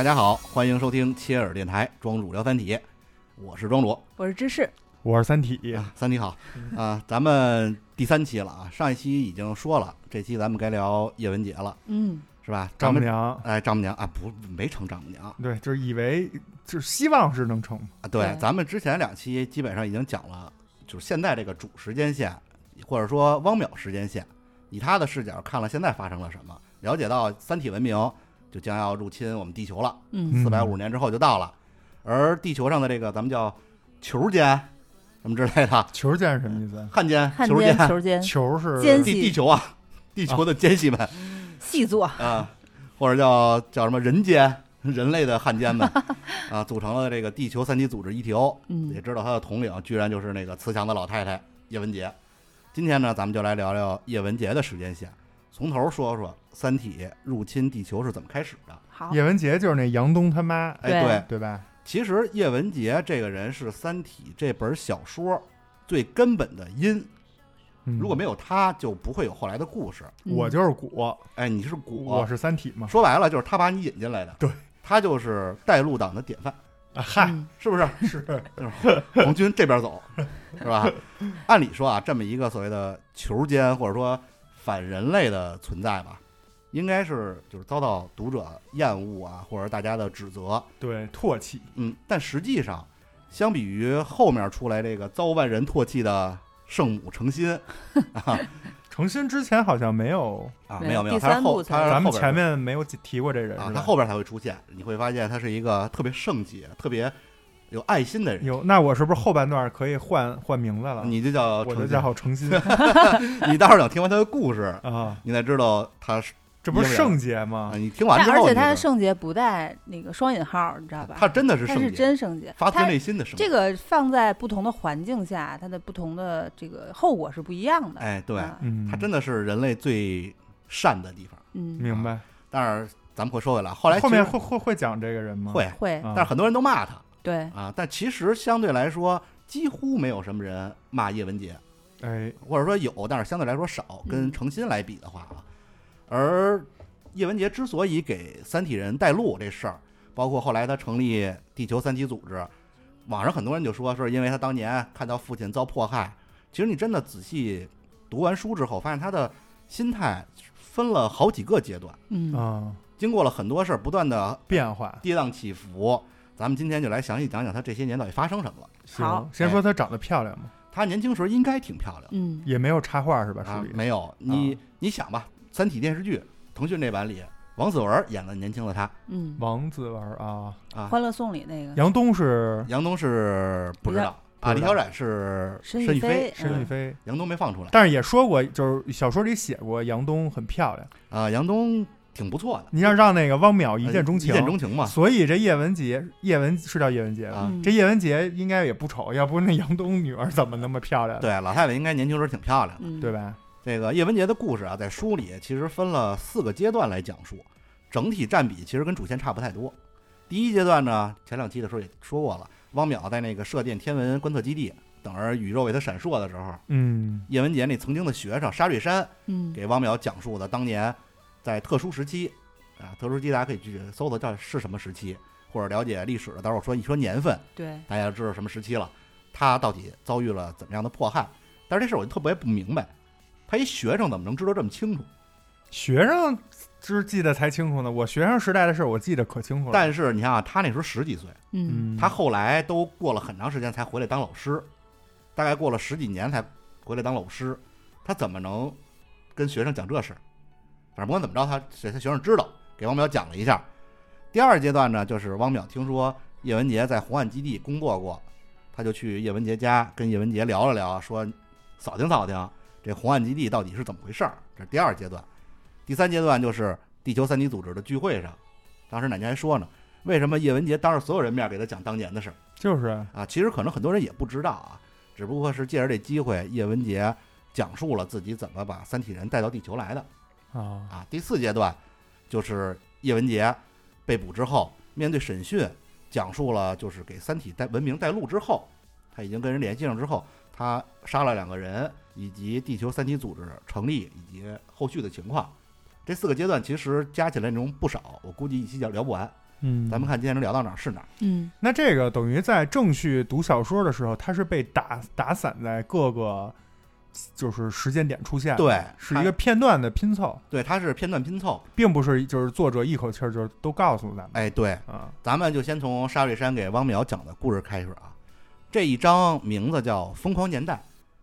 大家好，欢迎收听切尔电台庄主聊三体，我是庄主。我是芝士，我是三体，啊，三体好。啊，咱们第三期了啊，上一期已经说了，这期咱们该聊叶文洁了，嗯，是吧？丈母娘，哎，丈母娘啊，不没成丈母娘。对，就是以为就是希望是能成，啊，对。咱们之前两期基本上已经讲了，就是现在这个主时间线，或者说汪淼时间线，以他的视角看了现在发生了什么，了解到三体文明就将要入侵我们地球了。嗯。四百五十年之后就到了，而地球上的这个咱们叫球间什么之类的。球间是什么意思？汉奸、汉球间、奸球间。球是奸地地球啊，地球的奸细们。细作，啊，或者叫叫什么人间人类的汉奸们。啊，组成了这个地球三级组织 ETO，也嗯。知道他的统领居然就是那个慈祥的老太太叶文洁。今天呢，咱们就来聊聊叶文洁的时间线，从头说说三体入侵地球是怎么开始的。好，叶文洁，就是那杨东他妈，哎，对对，吧？其实叶文洁这个人是《三体》这本小说最根本的因，嗯如果没有他，就不会有后来的故事。嗯我就是果，哎，你是果，我是三体嘛，说白了就是他把你引进来的，对，他就是带路党的典范，啊嗨，嗯是不是？是 红军这边走，是吧？按理说啊，这么一个所谓的球奸或者说反人类的存在吧，应该是就是遭到读者厌恶啊，或者大家的指责，对唾弃，嗯，但实际上，相比于后面出来这个遭万人唾弃的圣母诚心 啊 诚心之前好像没有，啊，没没有没有，他是后他是后咱们前面没有提过这人，啊，他后边才会出现，你会发现他是一个特别圣洁、特别有爱心的人，有，那我是不是后半段可以换换名字了？你就叫我就叫诚心 你待会儿等听完他的故事，啊，你才知道他是这不是圣洁吗啊，？你听完之后，而且他的圣洁不带那个双引号，你知道吧？他真的是他是圣洁，真圣洁，发自内心的圣洁。这个放在不同的环境下，它的不同的这个后果是不一样的。哎，对，他真的是人类最善的地方。嗯，明白。但是咱们会说回来，后来后面会会会讲这个人吗？会，会啊，但是很多人都骂他对，啊。但其实相对来说，几乎没有什么人骂叶文洁，哎，或者说有，但是相对来说少。跟嗯诚心来比的话啊，而叶文洁之所以给三体人带路这事儿，包括后来他成立地球三体组织，网上很多人就说是因为他当年看到父亲遭迫害。其实你真的仔细读完书之后，发现他的心态分了好几个阶段，嗯啊，经过了很多事儿，不断的变化。跌宕起伏。咱们今天就来详细讲讲她这些年到底发生什么了。好行，先说她长得漂亮吗？他年轻时候应该挺漂亮嗯，也没有插画是吧？啊书里，没有你你想吧，《三体》电视剧腾讯这版里，王子文演了年轻的他嗯，王子文啊，啊，欢乐颂里那个杨东是杨东是不知道啊，李小冉是申玉飞，申玉飞，杨东没放出来但是也说过，就是小说里写过杨东很漂亮，啊，杨东挺不错的，你要让那个汪淼一见钟情一，见钟情嘛所以这叶文洁，叶文是叫叶文洁吧？啊。嗯这叶文洁应该也不丑，要不那杨东女儿怎么那么漂亮？对，老太太应该年轻时候挺漂亮的。嗯，对吧？这个叶文洁的故事啊，在书里其实分了四个阶段来讲述，整体占比其实跟主线差不太多。第一阶段呢，前两期的时候也说过了，汪淼在那个射电天文观测基地等着宇宙为他闪烁的时候，嗯，叶文洁那曾经的学生沙瑞山嗯，给汪淼讲述的当年在特殊时期啊，特殊时期大家可以去搜搜叫是什么时期，或者了解历史的，待会儿说一说年份，对，大家就知道什么时期了。他到底遭遇了怎么样的迫害？但是这事儿我就特别不明白，他一学生怎么能知道这么清楚？学生只记得才清楚呢，我学生时代的事儿我记得可清楚了。但是你看啊，他那时候十几岁，嗯，嗯，他后来都过了很长时间才回来当老师，大概过了十几年才回来当老师，他怎么能跟学生讲这事儿？反正不管怎么着，他他学生知道，给汪淼讲了一下。第二阶段呢，就是汪淼听说叶文洁在红岸基地工作过，他就去叶文洁家跟叶文洁聊了聊，说扫听扫听这红岸基地到底是怎么回事儿。这是第二阶段。第三阶段就是地球三体组织的聚会上，当时奶奶还说呢，为什么叶文洁当着所有人面给他讲当年的事儿就是啊？其实可能很多人也不知道啊，只不过是借着这机会，叶文洁讲述了自己怎么把三体人带到地球来的啊，啊。第四阶段就是叶文洁被捕之后，面对审讯，讲述了就是给三体带文明带路之后，他已经跟人联系上之后，他杀了两个人，以及地球三体组织成立以及后续的情况。这四个阶段其实加起来内容不少，我估计一期讲聊不完。嗯，咱们看今天能聊到哪儿是哪儿。嗯那这个等于在正序读小说的时候，它是被打打散在各个就是时间点出现，对，是一个片段的拼凑，对，它是片段拼凑。并不是就是作者一口气儿就都告诉咱们哎，对，啊。咱们就先从沙瑞山给汪淼讲的故事开始啊。这一章名字叫《疯狂年代》，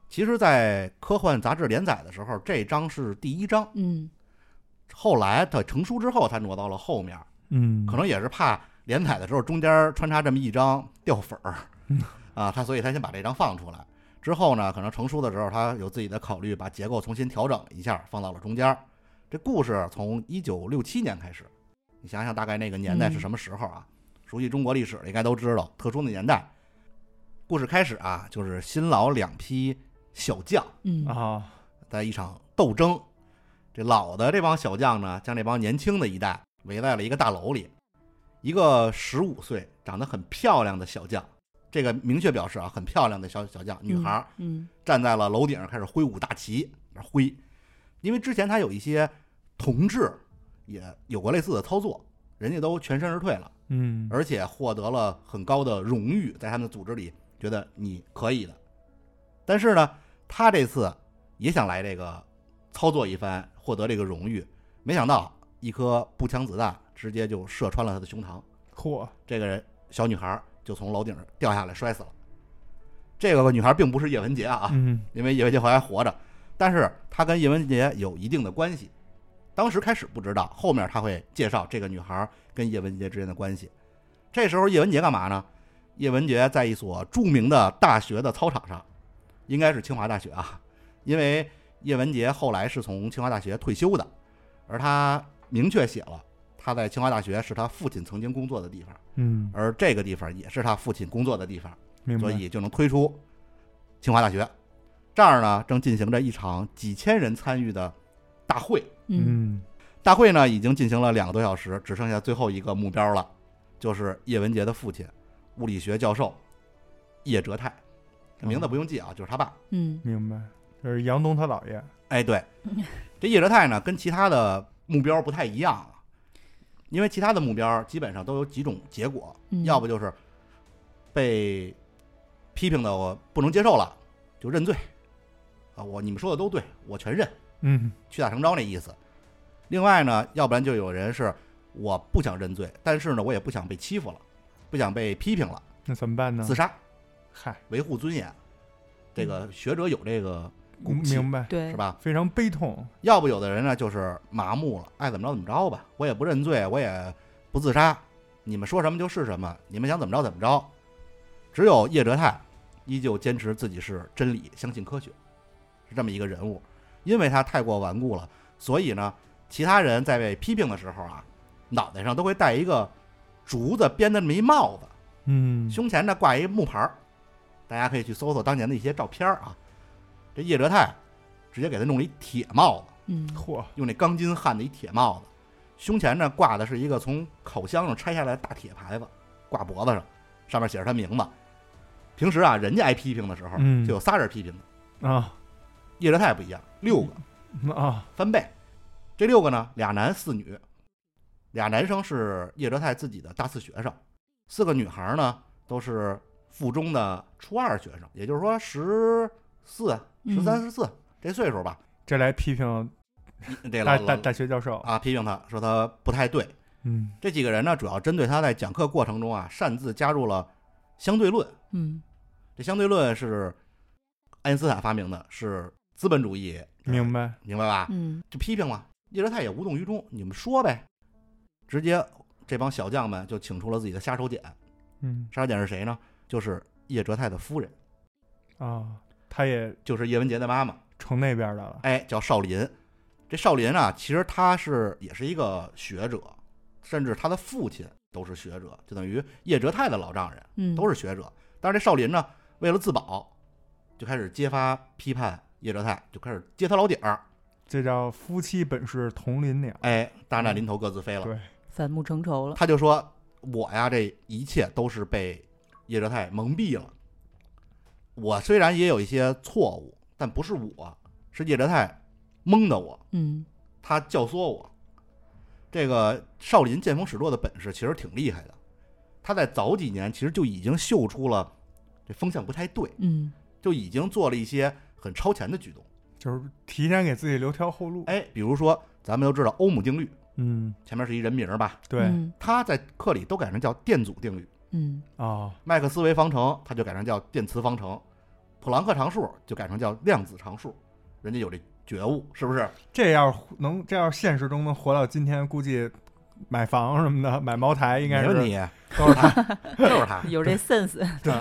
其实，在科幻杂志连载的时候，这章是第一章。嗯后来它成书之后，才挪到了后面，嗯，可能也是怕连载的时候中间穿插这么一章掉粉儿嗯，啊，他所以他先把这章放出来。之后呢，可能成书的时候，他有自己的考虑，把结构重新调整了一下，放到了中间。这故事从一九六七年开始，你想想大概那个年代是什么时候啊？熟悉中国历史的应该都知道，特殊的年代。故事开始啊，就是新老两批小将嗯啊，在一场斗争。这老的这帮小将呢，将这帮年轻的一代围在了一个大楼里。一个十五岁、长得很漂亮的小将，这个明确表示啊，很漂亮的小小将，女孩儿嗯站在了楼顶上，开始挥舞大旗，挥。因为之前他有一些同志也有过类似的操作，人家都全身而退了，嗯，而且获得了很高的荣誉，在他们的组织里觉得你可以的。但是呢，他这次也想来这个操作一番，获得这个荣誉，没想到一颗步枪子弹直接就射穿了他的胸膛，嚯，这个人小女孩就从楼顶上掉下来摔死了。这个女孩并不是叶文洁啊，嗯因为叶文洁后来还活着，但是她跟叶文洁有一定的关系。当时开始不知道，后面他会介绍这个女孩跟叶文洁之间的关系。这时候叶文洁干嘛呢？叶文洁在一所著名的大学的操场上，应该是清华大学啊，因为叶文洁后来是从清华大学退休的，而他明确写了他在清华大学是他父亲曾经工作的地方，嗯，而这个地方也是他父亲工作的地方。所以就能推出清华大学。这儿呢，正进行着一场几千人参与的大会。嗯嗯大会呢已经进行了两个多小时，只剩下最后一个目标了，就是叶文洁的父亲，物理学教授叶哲泰。这名字不用记啊，就是他爸。嗯明白，这是杨东他姥爷，哎，对，这叶哲泰呢跟其他的目标不太一样啊，因为其他的目标基本上都有几种结果，嗯要不就是被批评的我不能接受了，就认罪啊，我你们说的都对，我全认，嗯屈打成招那意思。另外呢，要不然就有人是我不想认罪，但是呢，我也不想被欺负了，不想被批评了，那怎么办呢？自杀嗨，维护尊严。这个学者有这个骨气，明白，对是？吧？非常悲痛，要不有的人呢就是麻木了，爱怎么着怎么着吧，我也不认罪，我也不自杀，你们说什么就是什么，你们想怎么着怎么着。只有叶哲泰依旧坚持自己是真理，相信科学，是这么一个人物。因为他太过顽固了，所以呢，其他人在被批评的时候啊，脑袋上都会戴一个竹子编的那么一帽子，嗯，胸前呢挂一木牌儿，大家可以去搜搜当年的一些照片儿啊。这叶哲泰直接给他弄了一铁帽子。嗯嚯，用那钢筋焊的一铁帽子，胸前呢挂的是一个从烤箱上拆下来的大铁牌子，挂脖子上，上面写着他名字。平时啊，人家挨批评的时候，嗯就有仨人批评他，啊叶哲泰不一样，六个啊，翻倍。这六个呢，俩男四女，俩男生是叶哲泰自己的大四学生，四个女孩呢都是附中的初二学生，也就是说十四、十三、十四这岁数吧。这来批评 这大大大学教授，啊批评他说他不太对，嗯这几个人呢，主要针对他在讲课过程中啊，擅自加入了相对论。嗯这相对论是爱因斯坦发明的，是资本主义，明白，明白吧？嗯就批评嘛，叶哲泰也无动于衷，你们说呗。直接这帮小将们就请出了自己的杀手锏，嗯杀手锏是谁呢？就是叶哲泰的夫人，啊，他也就是叶文洁的妈妈，成那边的了，哎，叫少林。这少林啊，其实他是也是一个学者，甚至他的父亲都是学者，就等于叶哲泰的老丈人。嗯都是学者。但是这少林呢，为了自保，就开始揭发批判叶哲泰，就开始揭他老底儿。这叫夫妻本是同林鸟，哎，大难临头各自飞了。对，反目成仇了。他就说：“我呀，这一切都是被叶哲泰蒙蔽了。我虽然也有一些错误，但不是我，是叶哲泰蒙的我，嗯他教唆我。这个少林见风使舵的本事其实挺厉害的，他在早几年其实就已经嗅出了这风向不太对，嗯就已经做了一些很超前的举动。就是提前给自己留条后路。哎，比如说咱们都知道欧姆定律，嗯，前面是一人名儿吧，对他在课里都改成叫电阻定律。嗯啊，麦克斯韦方程，他就改成叫电磁方程；普朗克常数就改成叫量子常数。人家有这觉悟，是不是？这要能这要现实中能活到今天，估计买房什么的，买茅台应该是没问题，都是他。就是他。有这 sense，对，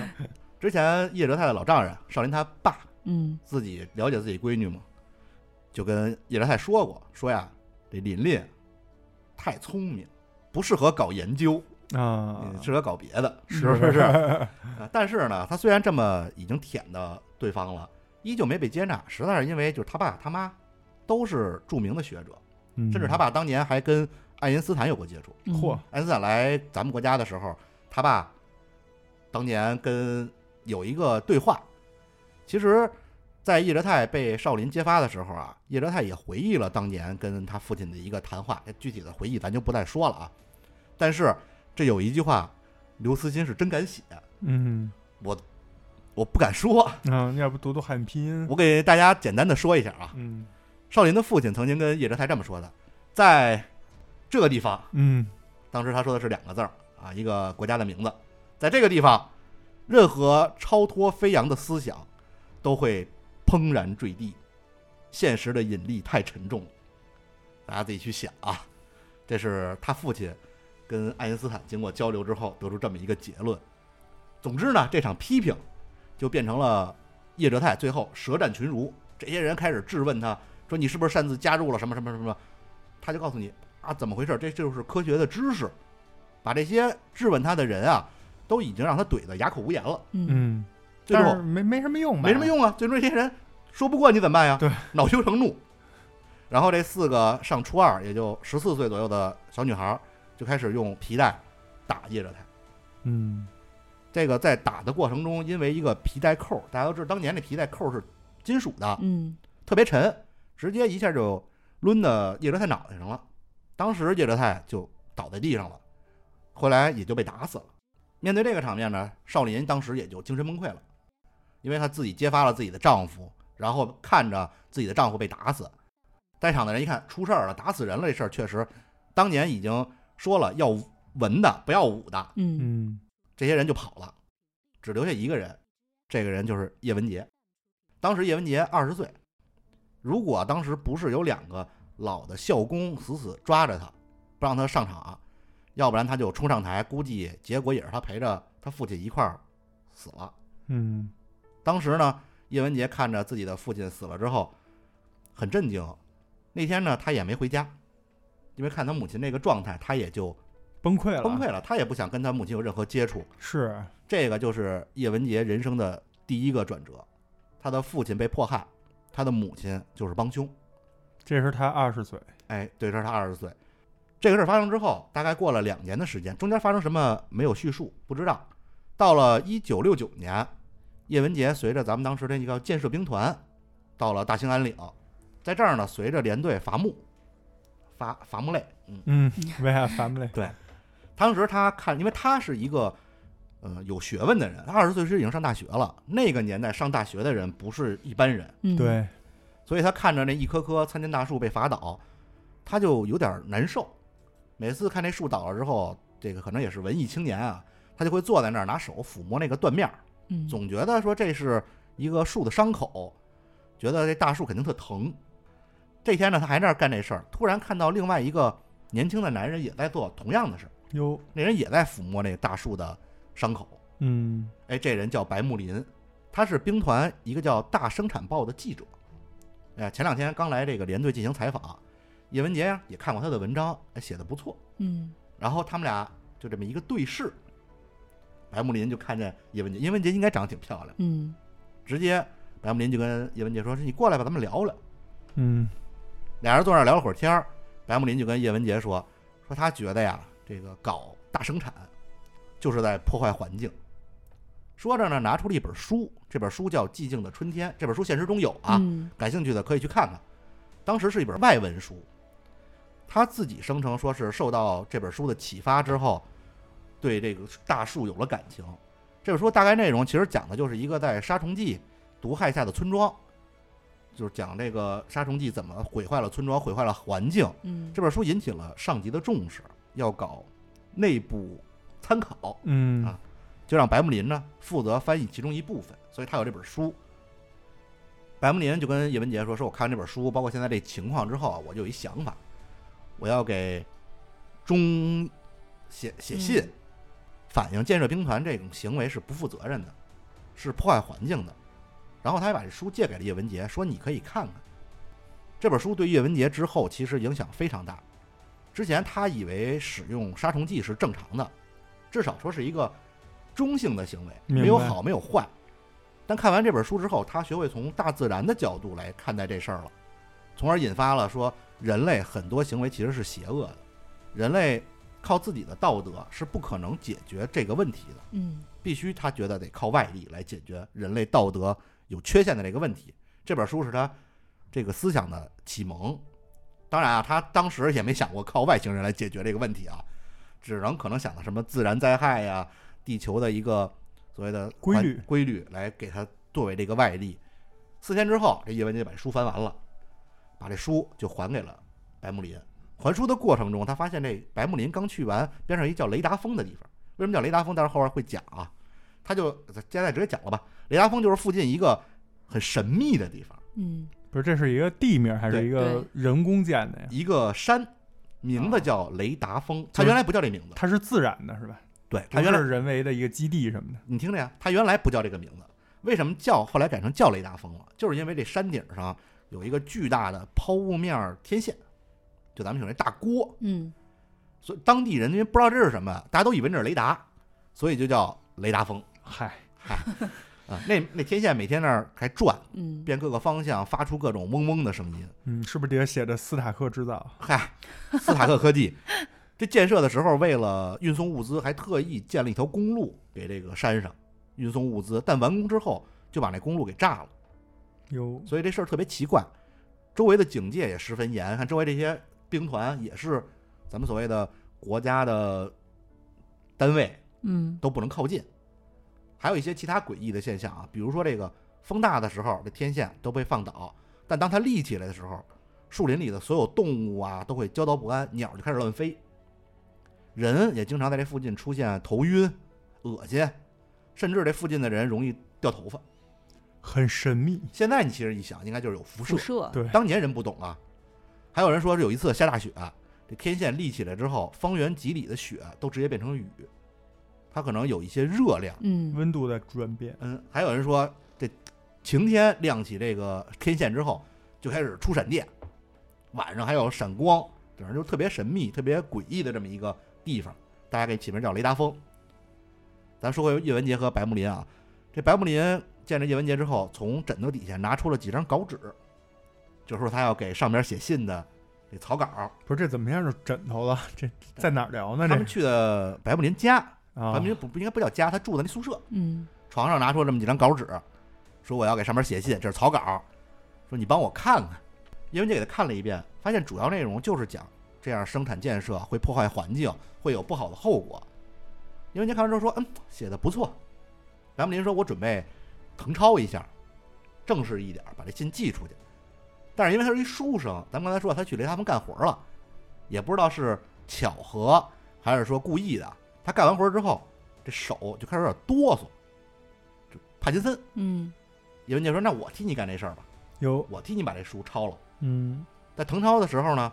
之前叶哲泰的老丈人少林他爸嗯自己了解自己闺女嘛，就跟叶哲泰说过，说呀，这琳琳太聪明，不适合搞研究，啊，嗯适合搞别的，是是不是？啊但是呢，他虽然这么已经舔的对方了，依旧没被接纳，实在是因为就是他爸他妈都是著名的学者，嗯甚至他爸当年还跟爱因斯坦有过接触。嗯嚯，爱因斯坦来咱们国家的时候，他爸当年跟有一个对话。其实，在叶哲泰被少林揭发的时候啊，叶哲泰也回忆了当年跟他父亲的一个谈话，具体的回忆咱就不再说了啊。但是这有一句话，刘慈欣是真敢写，嗯我我不敢说，嗯，要不读读汉语拼音？我给大家简单的说一下啊。嗯少林的父亲曾经跟叶哲泰这么说的，在这个地方，嗯当时他说的是两个字儿啊，一个国家的名字，在这个地方，任何超脱飞扬的思想都会砰然坠地，现实的引力太沉重了，大家自己去想啊。这是他父亲跟爱因斯坦经过交流之后得出这么一个结论。总之呢，这场批评就变成了叶哲泰最后舌战群儒，这些人开始质问他说：“你是不是擅自加入了什么什么什么？”他就告诉你啊，怎么回事？这就是科学的知识，把这些质问他的人啊，都已经让他怼得哑口无言了。嗯嗯，最后但是没没什么用？没什么用啊，最终这些人说不过你怎么办呀？对，恼羞成怒。然后这四个上初二，也就十四岁左右的小女孩儿，就开始用皮带打叶哲泰。嗯这个在打的过程中，因为一个皮带扣，大家都知道，当年那皮带扣是金属的，嗯特别沉，直接一下就抡到叶哲泰脑袋上了。当时叶哲泰就倒在地上了，后来也就被打死了。面对这个场面呢，少林当时也就精神崩溃了，因为她自己揭发了自己的丈夫，然后看着自己的丈夫被打死，在场的人一看出事儿了，打死人了，这事儿确实，当年已经说了要文的不要武的，嗯嗯这些人就跑了，只留下一个人，这个人就是叶文洁。当时叶文洁二十岁，如果当时不是有两个老的校工死死抓着他，不让他上场，要不然他就冲上台，估计结果也是他陪着他父亲一块儿死了。嗯当时呢，叶文杰看着自己的父亲死了之后，很震惊。那天呢，他也没回家，因为看他母亲那个状态，他也就崩溃了，崩溃了，他也不想跟他母亲有任何接触。是这个就是叶文洁人生的第一个转折，他的父亲被迫害，他的母亲就是帮凶。这是他二十岁，哎，对，这是他二十岁。这个事儿发生之后，大概过了两年的时间，中间发生什么没有叙述，不知道。到了一九六九年，叶文杰随着咱们当时的一个建设兵团，到了大兴安岭，在这儿呢，随着连队伐木，伐伐木累，嗯，嗯，为啥伐木累？对当时他看，因为他是一个呃有学问的人，他二十岁时已经上大学了。那个年代上大学的人不是一般人，嗯，对，所以他看着那一棵棵参天大树被伐倒，他就有点难受。每次看那树倒了之后，这个可能也是文艺青年啊，他就会坐在那儿拿手抚摸那个断面，嗯总觉得说这是一个树的伤口，觉得这大树肯定特疼。这天呢，他还在那儿干这事儿，突然看到另外一个年轻的男人也在做同样的事儿。哟，那人也在抚摸那个大树的伤口。嗯哎，这人叫白木林，他是兵团一个叫《大生产报》的记者。哎，前两天刚来这个连队进行采访，叶文杰呀也看过他的文章，哎，写的不错。嗯然后他们俩就这么一个对视，白木林就看见叶文杰，叶文杰应该长得挺漂亮，嗯直接白木林就跟叶文杰说：“是你过来吧，咱们聊聊。”嗯俩人坐那儿聊了会儿天儿，白木林就跟叶文洁说：“说他觉得呀，这个搞大生产就是在破坏环境。”说着呢，拿出了一本书，这本书叫《寂静的春天》，这本书现实中有啊，嗯感兴趣的可以去看看。当时是一本外文书，他自己声称说是受到这本书的启发之后，对这个大树有了感情。这本书大概内容其实讲的就是一个在杀虫剂毒害下的村庄，就是讲这个杀虫剂怎么毁坏了村庄，毁坏了环境。嗯，这本书引起了上级的重视，要搞内部参考，嗯啊就让白木林呢负责翻译其中一部分，所以他有这本书。白木林就跟叶文杰说：“说我看完这本书，包括现在这情况之后啊，我就有一想法，我要给中写写信，嗯反映建设兵团这种行为是不负责任的，是破坏环境的。”然后他还把这书借给了叶文洁，说：“你可以看看。”这本书对叶文洁之后其实影响非常大。之前他以为使用杀虫剂是正常的，至少说是一个中性的行为，没有好没有坏。但看完这本书之后，他学会从大自然的角度来看待这事儿了，从而引发了说人类很多行为其实是邪恶的，人类靠自己的道德是不可能解决这个问题的，嗯必须他觉得得靠外力来解决人类道德有缺陷的这个问题。这本书是他这个思想的启蒙。当然啊，他当时也没想过靠外星人来解决这个问题啊，只能可能想到什么自然灾害呀、地球的一个所谓的规律规律来给他作为这个外力。四天之后，这叶文洁把这书翻完了，把这书就还给了白木林。还书的过程中，他发现这白木林刚去完边上一叫雷达峰的地方。为什么叫雷达峰？待会儿后边会讲啊。他就现在直接讲了吧。雷达峰就是附近一个很神秘的地方，嗯不是，这是一个地名还是一个人工建的呀？一个山，名字叫雷达峰。它就是原来不叫这名字，它是自然的，是吧？对，它原来是人为的一个基地什么的。你听着呀，它原来不叫这个名字，为什么叫后来改成叫雷达峰了？就是因为这山顶上有一个巨大的抛物面天线，就咱们说那大锅，嗯所以当地人因为不知道这是什么，大家都以为那是雷达，所以就叫雷达峰。嗨，嗨，啊，那那天线每天那儿还转，嗯，变各个方向，发出各种嗡嗡的声音。嗯，是不是底下写着斯塔克制造？嗨，斯塔克科技，这建设的时候为了运送物资，还特意建了一条公路给这个山上运送物资，但完工之后就把那公路给炸了，有所以这事儿特别奇怪。周围的警戒也十分严，看周围这些兵团也是咱们所谓的国家的单位嗯都不能靠近。还有一些其他诡异的现象啊，比如说这个风大的时候，这天线都被放倒，但当它立起来的时候，树林里的所有动物啊都会焦躁不安，鸟就开始乱飞，人也经常在这附近出现头晕、恶心，甚至这附近的人容易掉头发。很神秘。现在你其实一想，应该就是有辐射辐。射，对，当年人不懂啊。还有人说是有一次下大雪，这天线立起来之后，方圆几里的雪都直接变成雨，它可能有一些热量。嗯温度的转变，嗯，还有人说这晴天亮起这个天线之后，就开始出闪电，晚上还有闪光，反正就特别神秘、特别诡异的这么一个地方，大家给起名叫雷达峰。咱说回叶文洁和白木林啊，这白木林见着叶文洁之后，从枕头底下拿出了几张稿纸，就说他要给上边写信的这草稿。不是这怎么样是枕头了？这在哪儿聊呢？这他们去的白木林家，啊白木林不不应该不叫家，他住的那宿舍。嗯床上拿出这么几张稿纸，说我要给上面写信，这是草稿，说你帮我看看。叶文洁给他看了一遍，发现主要内容就是讲这样生产建设会破坏环境，会有不好的后果。叶文洁看完之后说：“嗯，写的不错。”白木林说：“我准备誊抄一下，正式一点，把这信寄出去。”但是因为他是一书生，咱们刚才说他去雷达峰干活了，也不知道是巧合还是说故意的。他干完活之后，这手就开始有点哆嗦，就帕金森。嗯叶文洁说：“那我替你干这事儿吧，有我替你把这书抄了。嗯，”在誊抄的时候呢，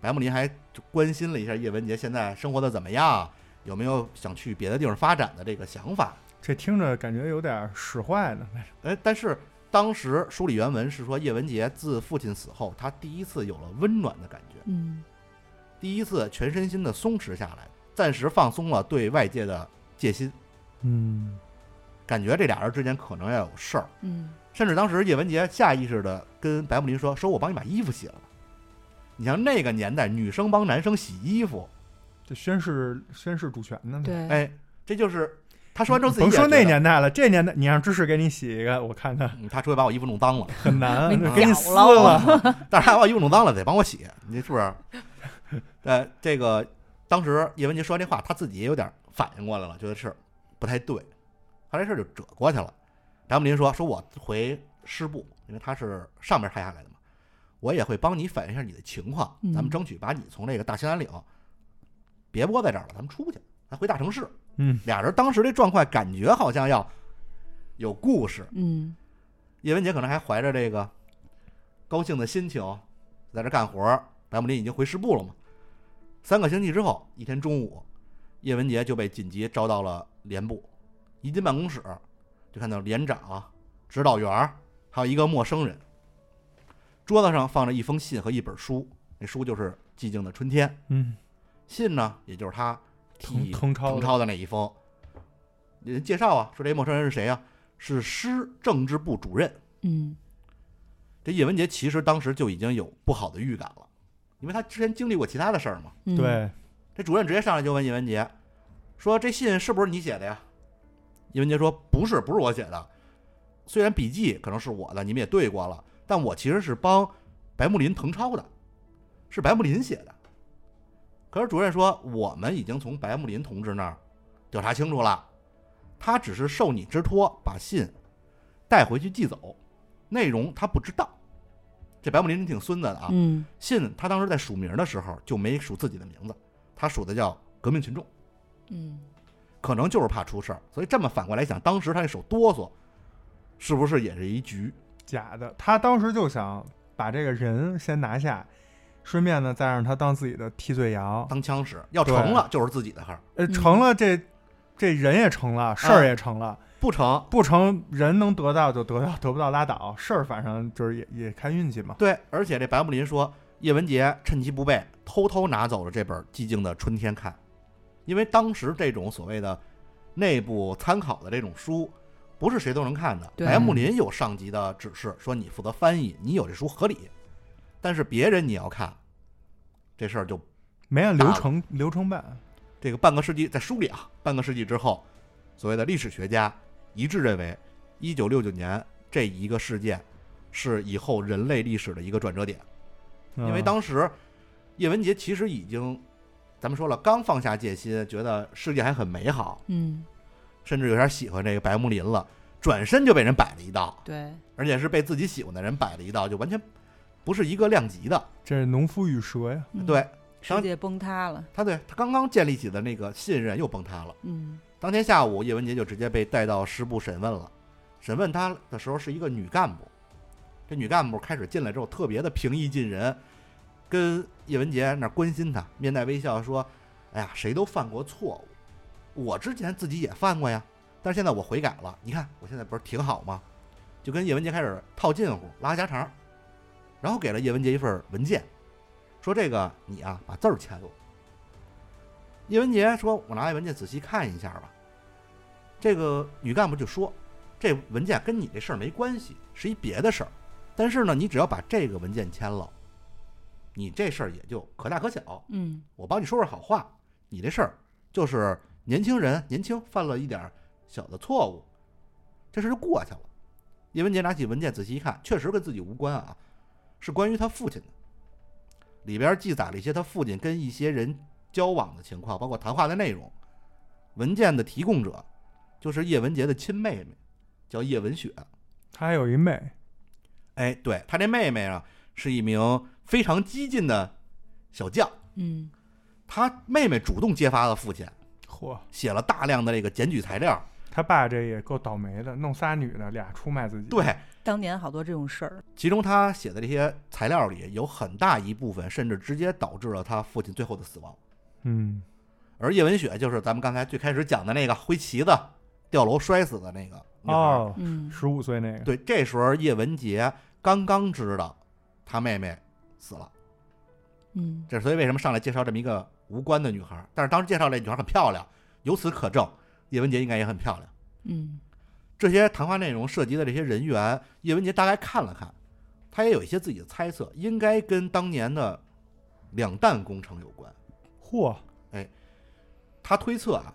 白慕林还就关心了一下叶文洁现在生活的怎么样，有没有想去别的地方发展的这个想法。这听着感觉有点使坏呢。哎，但是当时书里原文是说，叶文洁自父亲死后，他第一次有了温暖的感觉，嗯第一次全身心的松弛下来，暂时放松了对外界的戒心，嗯，感觉这俩人之间可能要有事儿。嗯甚至当时叶文洁下意识的跟白慕林说：“说我帮你把衣服洗了吧。”你像那个年代，女生帮男生洗衣服，这宣誓宣誓主权呢。对，哎，这就是他说完之后自己甭说那年代了，这年代你让芝士给你洗一个，我看看嗯他除非把我衣服弄脏了，很难，给你撕了了。但是他把我衣服弄脏了得帮我洗，你是不是？呃，这个当时叶文洁说完这话，他自己也有点反应过来了，觉得是不太对，后来这事儿就折过去了。白木林说：“说我回师部，因为他是上面派下来的嘛，我也会帮你反映一下你的情况，嗯咱们争取把你从这个大兴安岭别窝在这儿了，咱们出去，咱回大城市。”嗯，俩人当时这状况感觉好像要有故事，嗯叶文洁可能还怀着这个高兴的心情在这干活儿，白木林已经回师部了嘛。三个星期之后，一天中午，叶文洁就被紧急招到了连部，一进办公室就看到连长、指导员儿还有一个陌生人，桌子上放着一封信和一本书，那书就是《寂静的春天》，嗯，信呢也就是他誊替誊抄抄的那一封。人介绍啊，说这陌生人是谁呀、是师政治部主任。嗯这叶文杰其实当时就已经有不好的预感了，因为他之前经历过其他的事儿嘛。嗯，对，这主任直接上来就问叶文洁，说这信是不是你写的呀？叶文洁说不是，不是我写的。虽然笔记可能是我的，你们也对过了，但我其实是帮白木林誊抄的，是白木林写的。可是主任说，我们已经从白木林同志那儿调查清楚了，他只是受你之托把信带回去寄走，内容他不知道。这白木林挺孙子的啊，嗯信他当时在署名的时候就没署自己的名字，他署的叫革命群众，嗯可能就是怕出事儿。所以这么反过来想，当时他那手哆嗦，是不是也是一局？假的。他当时就想把这个人先拿下，顺便呢再让他当自己的替罪羊。当枪使，要成了就是自己的事儿，呃，嗯成了这这人也成了，事儿也成了，不成。不成人能得到就得到，得不到拉倒，事儿反正就是也也看运气嘛。对，而且这白木林说，叶文洁趁其不备，偷偷拿走了这本《寂静的春天》看，因为当时这种所谓的内部参考的这种书，不是谁都能看的。白木林有上级的指示，说你负责翻译，你有这书合理，但是别人你要看，这事儿就没按流程流程办，这个半个世纪在书里啊，半个世纪之后，所谓的历史学家一致认为，一九六九年这一个事件是以后人类历史的一个转折点。因为嗯当时叶文洁其实已经，咱们说了，刚放下戒心，觉得世界还很美好，嗯，甚至有点喜欢这个白木林了，转身就被人摆了一道，对，而且是被自己喜欢的人摆了一道，就完全不是一个量级的。这是农夫与蛇呀。嗯，对世界崩塌了。他，对他刚刚建立起的那个信任又崩塌了。嗯当天下午，叶文洁就直接被带到师部审问了。审问他的时候是一个女干部，这女干部开始进来之后特别的平易近人，跟叶文洁那关心他，面带微笑说：“哎呀，谁都犯过错误，我之前自己也犯过呀，但是现在我悔改了。你看我现在不是挺好吗？”就跟叶文洁开始套近乎，拉家常，然后给了叶文洁一份文件，说：“这个你啊，把字儿签了。”叶文洁说：“我拿这文件仔细看一下吧。”这个女干部就说：“这文件跟你这事儿没关系，是一别的事儿。但是呢，你只要把这个文件签了，你这事儿也就可大可小。嗯我帮你说说好话，你这事儿就是年轻人年轻犯了一点儿小的错误，这事儿就过去了。”叶文洁拿起文件仔细一看，确实跟自己无关啊，是关于他父亲的。里边记载了一些他父亲跟一些人交往的情况，包括谈话的内容。文件的提供者就是叶文洁的亲妹妹，叫叶文雪。她还有一妹，哎，对她这妹妹啊，是一名非常激进的小将。嗯她妹妹主动揭发了父亲，嚯，写了大量的这个检举材料。他爸这也够倒霉的，弄仨女的，俩出卖自己。，对，当年好多这种事儿。其中他写的这些材料里有很大一部分，甚至直接导致了他父亲最后的死亡。嗯，而叶文雪就是咱们刚才最开始讲的那个挥旗子掉楼摔死的那个女孩。哦，嗯十五岁那个，对，这时候叶文洁刚刚知道他妹妹死了，嗯这所以为什么上来介绍这么一个无关的女孩？但是当时介绍这女孩很漂亮，由此可证，叶文洁应该也很漂亮。嗯这些谈话内容涉及的这些人员，叶文洁大概看了看，他也有一些自己的猜测，应该跟当年的两弹工程有关。嚯，哎他推测啊，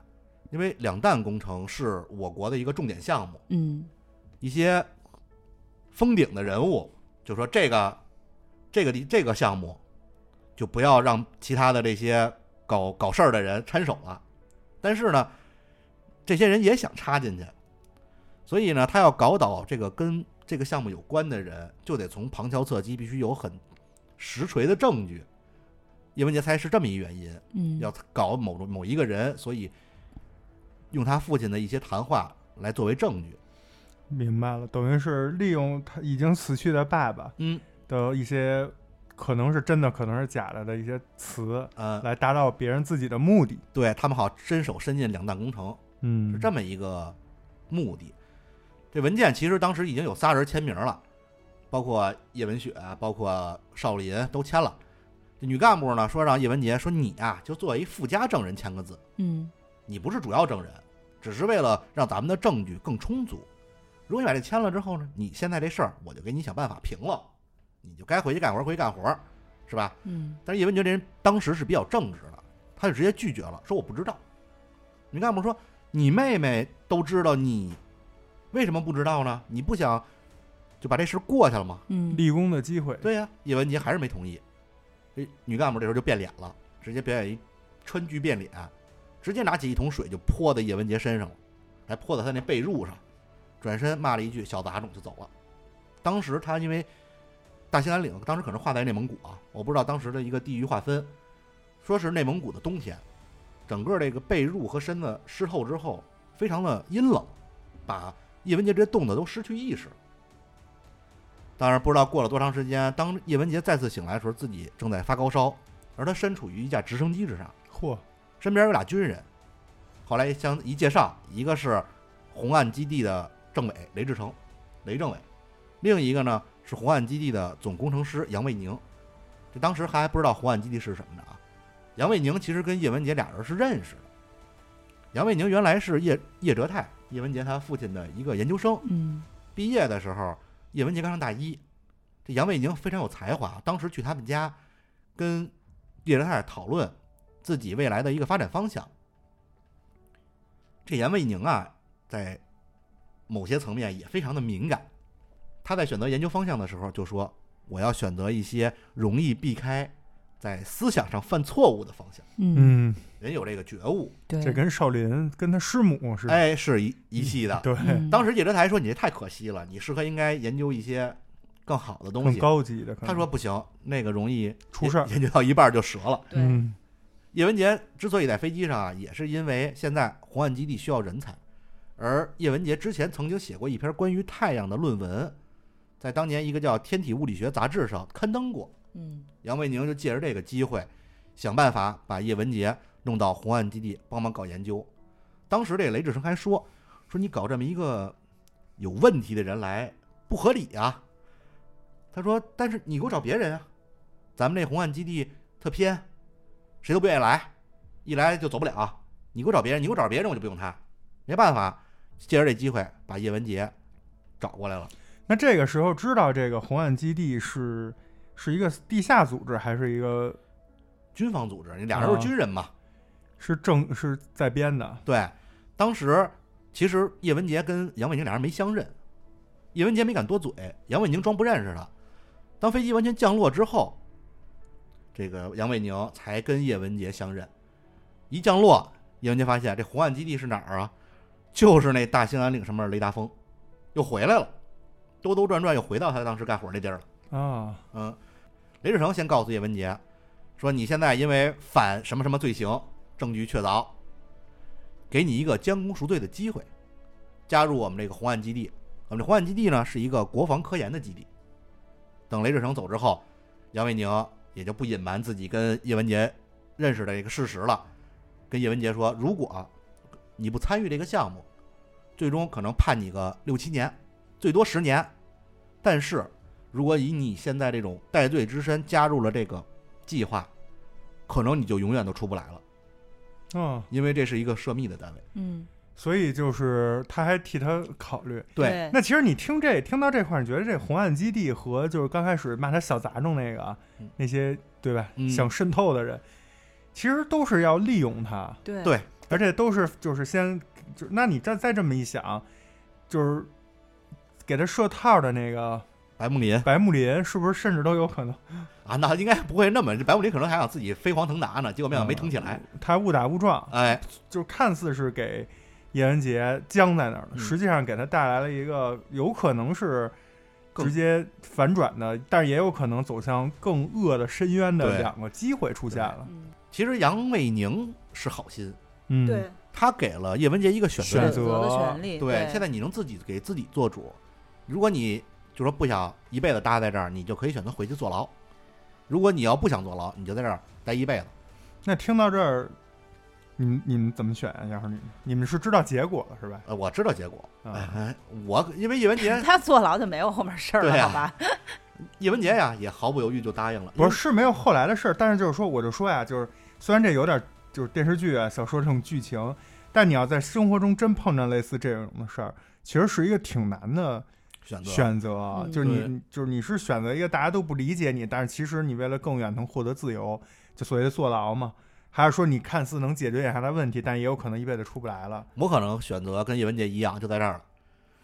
因为两弹工程是我国的一个重点项目，嗯一些封顶的人物就说这个这个地这个项目就不要让其他的这些搞搞事儿的人掺手了。但是呢，这些人也想插进去，所以呢，他要搞倒这个跟这个项目有关的人，就得从旁敲侧击，必须有很实锤的证据。叶文洁猜是这么一原因，嗯，要搞某某一个人，所以用他父亲的一些谈话来作为证据。明白了，等于是利用他已经死去的爸爸嗯，的一些可能是真的，可能是假的的一些词，呃，来达到别人自己的目的。对他们好伸手伸进两弹工程，嗯，是这么一个目的。这文件其实当时已经有仨人签名了，包括叶文雪，包括邵林都签了。这女干部呢说让叶文洁说你呀、就作为附加证人签个字，嗯你不是主要证人，只是为了让咱们的证据更充足。如果你把这签了之后呢，你现在这事儿我就给你想办法平了，你就该回去干活回去干活，是吧？嗯但是叶文洁这人当时是比较正直的，他就直接拒绝了，说我不知道。女干部说：“你妹妹都知道，你为什么不知道呢？你不想就把这事过去了吗嗯，立功的机会。？”对呀、叶文洁还是没同意。这女干部这时候就变脸了，直接表演一川剧变脸，直接拿起一桶水就泼在叶文洁身上了，还泼在他那被褥上，转身骂了一句“小杂种”就走了。当时他因为大兴安岭当时可能划在内蒙古啊，我不知道当时的一个地域划分，说是内蒙古的冬天，整个这个被褥和身子湿透之后，非常的阴冷，把叶文洁直接冻得都失去意识了。当然，不知道过了多长时间，当叶文洁再次醒来的时候，自己正在发高烧，而他身处于一架直升机之上，嚯，身边有俩军人。后来相一介绍，一个是红岸基地的政委雷志成，雷政委；另一个呢是红岸基地的总工程师杨卫宁。这当时还不知道红岸基地是什么呢啊。杨卫宁其实跟叶文洁俩人是认识的。杨卫宁原来是叶叶哲泰，叶文洁他父亲的一个研究生。嗯毕业的时候，叶文洁刚上大一，这杨卫宁非常有才华，当时去他们家跟叶仁泰讨论自己未来的一个发展方向。这杨卫宁啊，在某些层面也非常的敏感，他在选择研究方向的时候就说：“我要选择一些容易避开在思想上犯错误的方向。嗯，嗯，”人有这个觉悟，对，这跟少林跟他师母是，哎，是一一系的。对，嗯当时叶哲台说：“你这太可惜了，你适合应该研究一些更好的东更西。”高级的。他说：“不行，那个容易出事儿研研究到一半就折了。对，嗯，叶文洁之所以在飞机上啊，也是因为现在红岸基地需要人才，而叶文洁之前曾经写过一篇关于太阳的论文，在当年一个叫《天体物理学》杂志上刊登过。嗯杨卫宁就借着这个机会，想办法把叶文洁弄到红岸基地帮忙搞研究。当时这雷志生还说：“说你搞这么一个有问题的人来不合理啊。”他说：“但是你给我找别人啊，咱们这红岸基地特偏，谁都不愿意来，一来就走不了。你给我找别人，你给我找别人，我就不用他。没办法，借着这机会把叶文洁找过来了。那这个时候知道这个红岸基地是是一个地下组织，还是一个军方组织，你俩人都是军人嘛。是正是在编的？对，当时其实叶文洁跟杨伟宁俩人没相认，叶文洁没敢多嘴，杨伟宁装不认识他。当飞机完全降落之后，这个杨伟宁才跟叶文洁相认。一降落，叶文洁发现这红岸基地是哪儿啊？就是那大兴安岭上面雷达峰，又回来了，兜兜转转又回到他当时干活那地儿了。啊，嗯，雷志成先告诉叶文洁说：“你现在因为反什么什么罪行，证据确凿，给你一个将功赎罪的机会，加入我们这个红岸基地。我们这红岸基地呢是一个国防科研的基地。等雷志成走之后，杨伟宁也就不隐瞒自己跟叶文洁认识的这个事实了，跟叶文洁说：如果你不参与这个项目，最终可能判你个六七年，最多十年。但是如果以你现在这种戴罪之身加入了这个计划，可能你就永远都出不来了，嗯，因为这是一个涉密的单位。嗯，所以就是他还替他考虑。对，那其实你听这听到这块儿，你觉得这红岸基地和就是刚开始骂他小杂种那个那些对吧、嗯。想渗透的人，其实都是要利用他，对。对。而且都是就是先就那你再再这么一想，就是给他设套的那个白木林。白木林是不是甚至都有可能？啊，那应该不会那么，白木林可能还想自己飞黄腾达呢，结果没想到没腾起来。嗯他误打误撞，哎，就是看似是给叶文洁僵在那儿了，嗯。实际上给他带来了一个有可能是直接反转的，但是也有可能走向更恶的深渊的两个机会出现了。嗯，其实杨卫宁是好心，嗯，对，他给了叶文洁一个选选择。择的权利，对，现在你能自己给自己做主。如果你就说不想一辈子搭在这儿，你就可以选择回去坐牢。如果你要不想坐牢，你就在这儿待一辈子。那听到这儿，你们你们怎么选呀、要是你们，你们是知道结果了是吧？呃，我知道结果。啊哎，我因为叶文洁，他坐牢就没有后面事儿了，啊好吧？叶文洁呀，也毫不犹豫就答应了。不是是没有后来的事儿，但是就是说，我就说呀，就是虽然这有点就是电视剧啊、小说这种剧情，但你要在生活中真碰上类似这种的事儿，其实是一个挺难的选择选择。嗯就是对你就是你是选择一个大家都不理解你，但是其实你为了更远能获得自由，就所谓的坐牢嘛。还是说你看似能解决眼下的问题，但也有可能一辈子出不来了？我可能选择跟叶文洁一样，就在这儿了。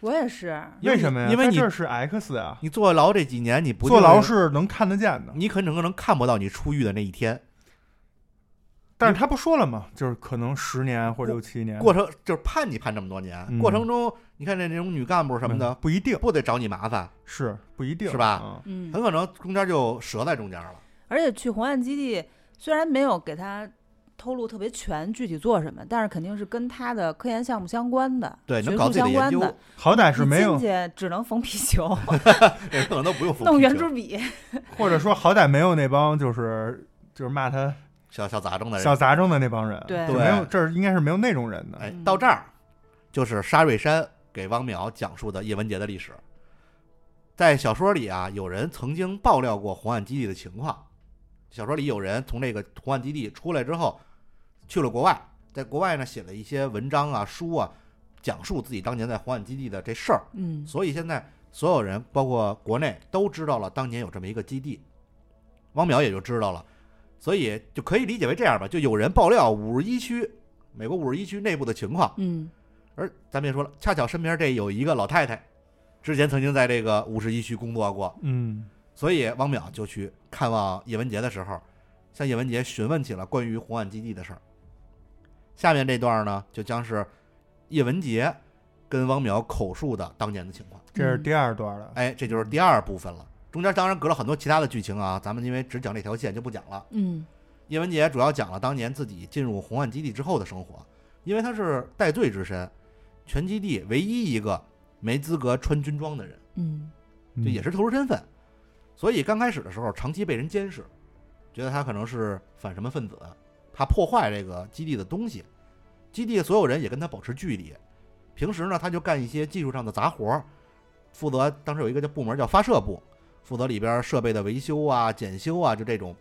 我也是，为为什么呀？因为你这儿是 X 啊，你坐牢这几年，你不坐牢是能看得见的。你可能能看不到你出狱的那一天，但是他不说了吗？就是可能十年或者六七年过程就是判你判这么多年，嗯过程中你看这这种女干部什么的嗯，不一定不得找你麻烦，是不一定是吧嗯嗯很，可能中间就折在中间了。而且去红岸基地虽然没有给他透露特别全具体做什么，但是肯定是跟他的科研项目相关的，对，学能搞术自己的研究，相关的。好歹是没有一进，去只能缝皮球，这可能都不用弄封批球圆珠笔，或者说好歹没有那帮就是就是骂他小小杂种的人。小杂种的那帮人，对没有这儿应该是没有那种人的。哎嗯，到这儿就是沙瑞山给汪淼讲述的叶文洁的历史。在小说里啊，有人曾经爆料过红岸基地的情况。小说里有人从这个红岸基地出来之后，去了国外，在国外呢写了一些文章啊、书啊，讲述自己当年在红岸基地的这事儿。嗯，所以现在所有人，包括国内，都知道了当年有这么一个基地，汪淼也就知道了，所以就可以理解为这样吧，就有人爆料五十一区，美国五十一区内部的情况，嗯，而咱们也说了，恰巧身边这有一个老太太，之前曾经在这个五十一区工作过，嗯所以汪淼就去看望叶文洁的时候，向叶文洁询问起了关于红岸基地的事儿。下面这段呢，就将是叶文洁跟汪淼口述的当年的情况。这是第二段了。哎，这就是第二部分了。中间当然隔了很多其他的剧情啊，咱们因为只讲这条线就不讲了。嗯，叶文洁主要讲了当年自己进入红岸基地之后的生活，因为他是戴罪之身，全基地唯一一个没资格穿军装的人，嗯，嗯。这也是特殊身份，所以刚开始的时候长期被人监视，觉得他可能是反什么分子，怕破坏这个基地的东西。基地所有人也跟他保持距离。平时呢，他就干一些技术上的杂活儿，负责当时有一个叫部门叫发射部，负责里边设备的维修啊、检修啊，就这种，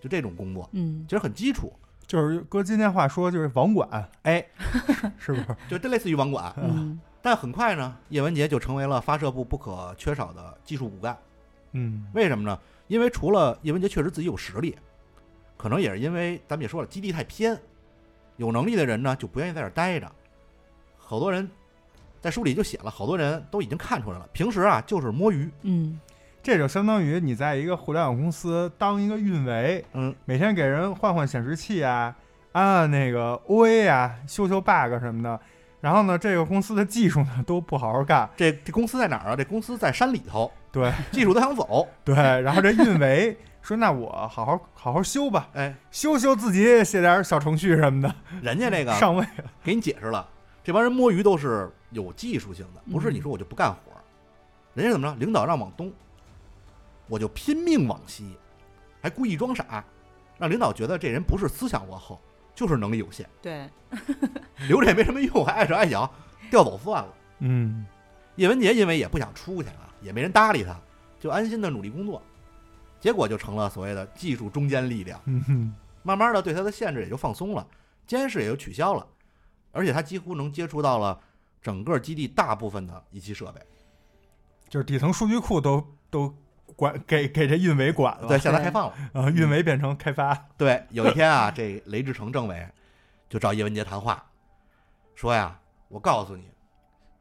就这种工作，嗯其，实很基础，就是搁今天话说就是网管，哎，是不是？就这类似于网管。嗯，但很快呢，叶文杰就成为了发射部不可缺少的技术骨干。嗯为什么呢？因为除了叶文杰确实自己有实力，可能也是因为咱们也说了，基地太偏，有能力的人呢就不愿意在这儿待着。好多人在书里就写了，好多人都已经看出来了，平时啊就是摸鱼，嗯，这就相当于你在一个互联网公司当一个运维，嗯，每天给人换换显示器啊，安安那个 OA 啊，修修 bug 什么的。然后呢，这个公司的技术呢都不好好干，这这公司在哪儿啊？这公司在山里头，对技术都想走，对。然后这运维说：“那我好好好好修吧，哎，修修自己写点小程序什么的，人家这个 上位了。给你解释了，这帮人摸鱼都是有技术性的，不是你说我就不干活儿。人家怎么着？领导让往东，我就拼命往西，还故意装傻，让领导觉得这人不是思想落后，就是能力有限，对，留着也没什么用，还碍手碍脚，调走算了。”嗯叶文杰因为也不想出去啊，也没人搭理他，就安心的努力工作，结果就成了所谓的技术中坚力量。嗯，慢慢的对他的限制也就放松了，监视也就取消了，而且他几乎能接触到了整个基地大部分的仪器设备。就是底层数据库都都管给给这运维管了，对，向他开放了。啊，运维变成开发，对，有一天啊，这雷志成政委就找叶文洁谈话，说呀，我告诉你，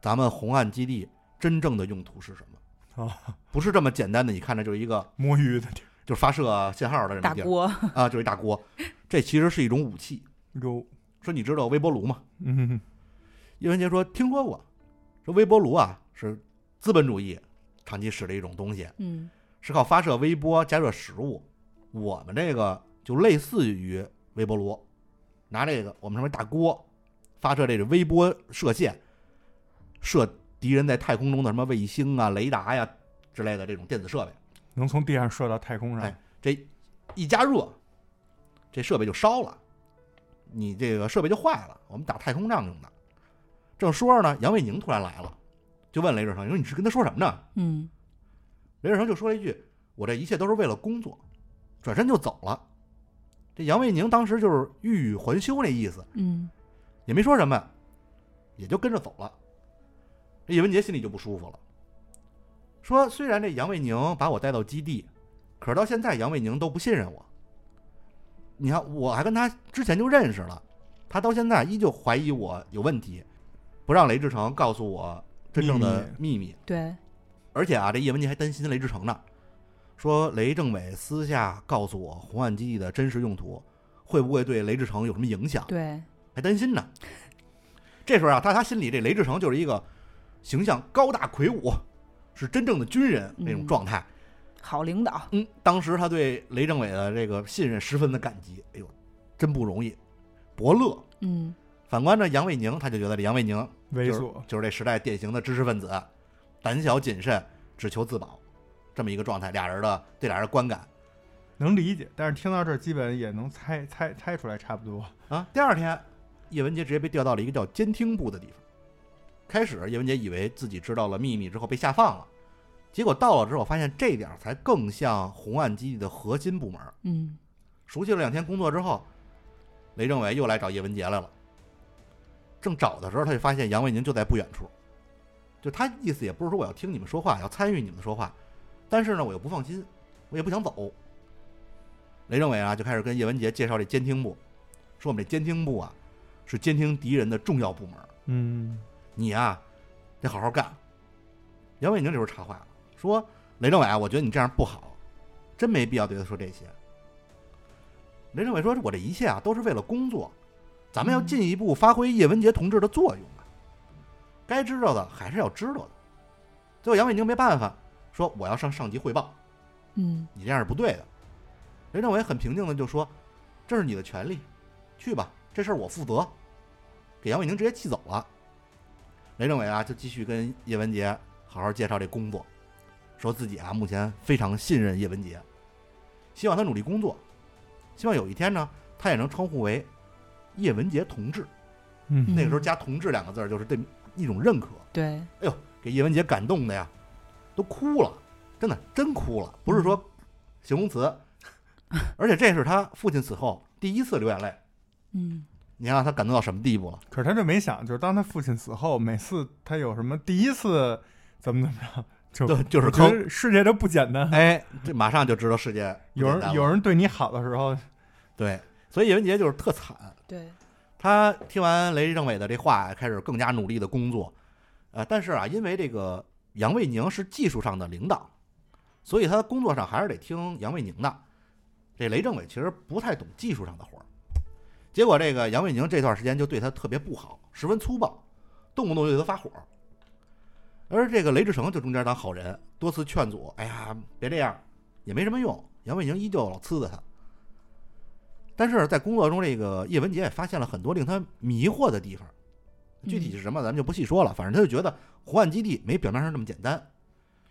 咱们红岸基地真正的用途是什么？哦，不是这么简单的，你看着就是一个摸鱼的地就是发射信号的这么地儿大锅，啊，就是一大锅，这其实是一种武器。儿哟，说你知道微波炉吗？嗯，叶文洁说听说过，说微波炉啊是资本主义长期使的一种东西，嗯是靠发射微波加热食物。我们这个就类似于微波炉，拿这个我们称为大锅，发射这个微波射线，射敌人在太空中的什么卫星啊、雷达呀之类的这种电子设备。能从地上射到太空上哎，这一加热，这设备就烧了，你这个设备就坏了。我们打太空仗用的。正说着呢，杨卫宁突然来了，就问雷志成：“你说你是跟他说什么呢嗯？”雷志成就说了一句：“我这一切都是为了工作。”转身就走了。这杨卫宁当时就是欲语还休那意思，嗯也没说什么，也就跟着走了。这叶文杰心里就不舒服了，说虽然这杨卫宁把我带到基地，可是到现在杨卫宁都不信任我。你看，我还跟他之前就认识了，他到现在依旧怀疑我有问题，不让雷志成告诉我真正的秘密。对，而且啊，这叶文洁还担心雷志成呢，说雷政委私下告诉我红岸基地的真实用途，会不会对雷志成有什么影响？对，还担心呢。这时候啊，他他心里这雷志成就是一个形象高大魁梧，是真正的军人那种状态。好领导，嗯，当时他对雷政委的这个信任十分的感激。哎呦，真不容易，伯乐。嗯反观呢，杨卫宁，他就觉得这杨卫宁就是猥琐，就是这时代典型的知识分子，胆小谨慎，只求自保，这么一个状态。俩人的对俩人的观感能理解，但是听到这儿基本也能猜猜猜出来差不多。啊。第二天，叶文洁直接被调到了一个叫监听部的地方。开始，叶文洁以为自己知道了秘密之后被下放了，结果到了之后发现这点儿才更像红岸基地的核心部门。嗯熟悉了两天工作之后，雷政委又来找叶文洁来了。正找的时候，他就发现杨卫宁就在不远处。就他意思也不是说我要听你们说话，要参与你们说话，但是呢，我又不放心，我也不想走。雷政委啊，就开始跟叶文洁介绍这监听部，说我们这监听部啊，是监听敌人的重要部门，嗯，你啊得好好干。杨卫宁这时候插话了，说：“雷政委啊，我觉得你这样不好，真没必要对他说这些。”雷政委说：“我这一切啊都是为了工作，咱们要进一步发挥叶文洁同志的作用啊，该知道的还是要知道的。”最后杨伟宁没办法，说：“我要向上级汇报，嗯你这样是不对的。”雷政委很平静的就说：“这是你的权利，去吧，这事儿我负责。”给杨伟宁直接气走了。雷政委啊，就继续跟叶文杰好好介绍这工作，说自己啊目前非常信任叶文杰，希望他努力工作，希望有一天呢，他也能称呼为叶文杰同志。嗯那个时候加“同志”两个字，就是对一种认可。对，哎呦，给叶文洁感动的呀，都哭了，真的真哭了，不是说形容词。而且这是他父亲死后第一次流眼泪，嗯你看他感动到什么地步了？可是他就没想，就是当他父亲死后，每次他有什么第一次怎么怎么着，就就就是我觉坑，得世界都不简单。哎，这马上就知道世界有人有人对你好的时候，对，所以叶文洁就是特惨。对，他听完雷政委的这话，开始更加努力的工作。呃，但是啊，因为这个杨卫宁是技术上的领导，所以他工作上还是得听杨卫宁的。这雷政委其实不太懂技术上的活儿，结果这个杨卫宁这段时间就对他特别不好，十分粗暴，动不动就对他发火。而这个雷志成就中间当好人，多次劝阻：“哎呀，别这样，也没什么用。”杨卫宁依旧老呲着他。但是在工作中，这个叶文洁也发现了很多令他迷惑的地方，具体是什么咱们就不细说了。反正他就觉得红岸基地没表面上那么简单，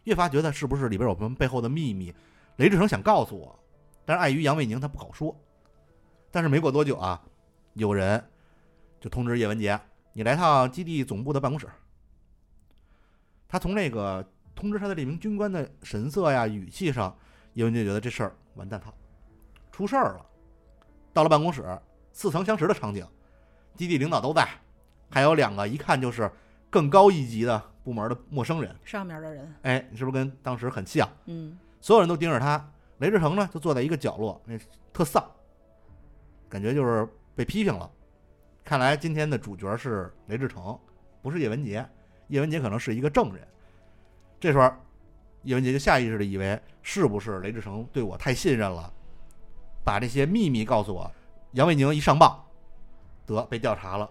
越发觉得是不是里边有什么背后的秘密。雷志成想告诉我，但是碍于杨卫宁他不好说。但是没过多久啊，有人就通知叶文洁，你来趟基地总部的办公室。他从那个通知他的这名军官的神色呀、语气上，叶文洁觉得这事儿完蛋套，出事儿了。到了办公室，似曾相识的场景，基地领导都在，还有两个一看就是更高一级的部门的陌生人。上面的人，哎，你是不是跟当时很像？嗯所有人都盯着他，雷志成呢就坐在一个角落，那特丧，感觉就是被批评了。看来今天的主角是雷志成，不是叶文洁。叶文洁可能是一个证人。这时候，叶文洁就下意识的以为是不是雷志成对我太信任了，把这些秘密告诉我。杨卫宁一上报，得被调查了，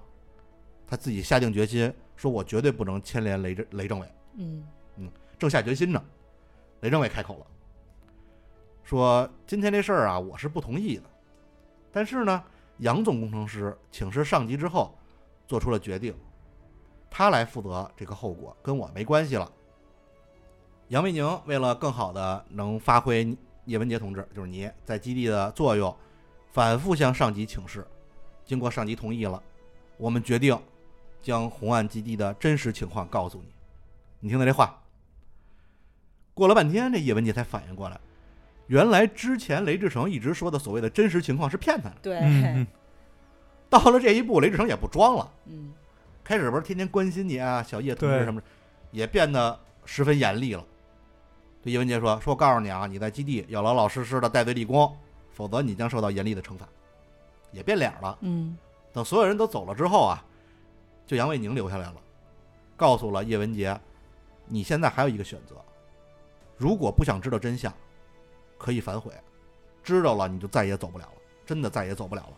他自己下定决心，说我绝对不能牵连雷政雷政委。嗯嗯正下决心呢，雷政委开口了，说今天这事儿啊，我是不同意的，但是呢，杨总工程师请示上级之后，做出了决定，他来负责这个后果，跟我没关系了。杨卫宁为了更好的能发挥叶文杰同志，就是你在基地的作用，反复向上级请示，经过上级同意了，我们决定将红岸基地的真实情况告诉你。你听他这话。过了半天，这叶文杰才反应过来，原来之前雷志成一直说的所谓的真实情况是骗他的。对，嗯，到了这一步，雷志成也不装了，嗯开始不是天天关心你啊，小叶同志什么，也变得十分严厉了。对叶文洁说：“说我告诉你啊，你在基地要老老实实的带队立功，否则你将受到严厉的惩罚。”也变脸了。嗯等所有人都走了之后啊，就杨卫宁留下来了，告诉了叶文洁：“你现在还有一个选择，如果不想知道真相，可以反悔；知道了，你就再也走不了了，真的再也走不了了。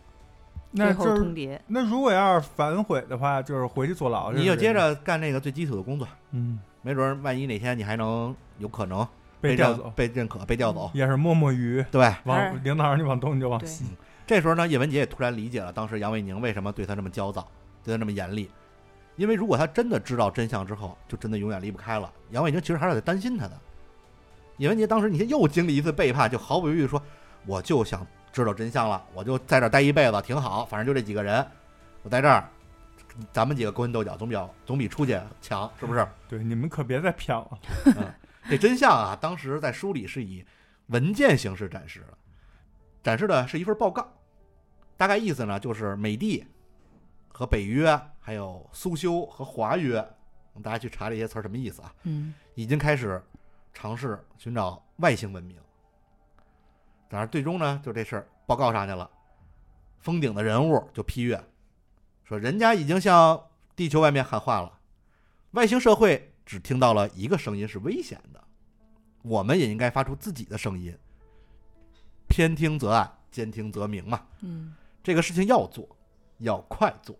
最后那就是通牒，那如果要是反悔的话，就是回去坐牢。你就接，着干那个最基础的工作，嗯，没准儿万一哪天你还能有可能认被调走，被认可、被调走，也是摸摸鱼，对。往领导让你往东你就往西。这时候呢，叶文杰也突然理解了当时杨卫宁为什么对他这么焦躁，对他这么严厉。因为如果他真的知道真相之后，就真的永远离不开了。杨卫宁其实还是在担心他的。叶文杰当时你看又经历一次背叛，就毫不犹豫说：“我就想知道真相了，我就在这儿待一辈子，挺好，反正就这几个人，我在这儿，咱们几个勾心斗角，总比总比出去强，是不是？” 对，你们可别再骗了。嗯，这真相啊，当时在书里是以文件形式展示的，展示的是一份报告，大概意思呢就是美帝和北约，还有苏修和华约，大家去查这些词儿什么意思啊？嗯已经开始尝试寻找外星文明。当然，最终呢，就这事儿报告上去了，封顶的人物就批阅，说人家已经向地球外面喊话了，外星社会只听到了一个声音是危险的，我们也应该发出自己的声音，偏听则暗，兼听则明嘛。嗯这个事情要做，要快做。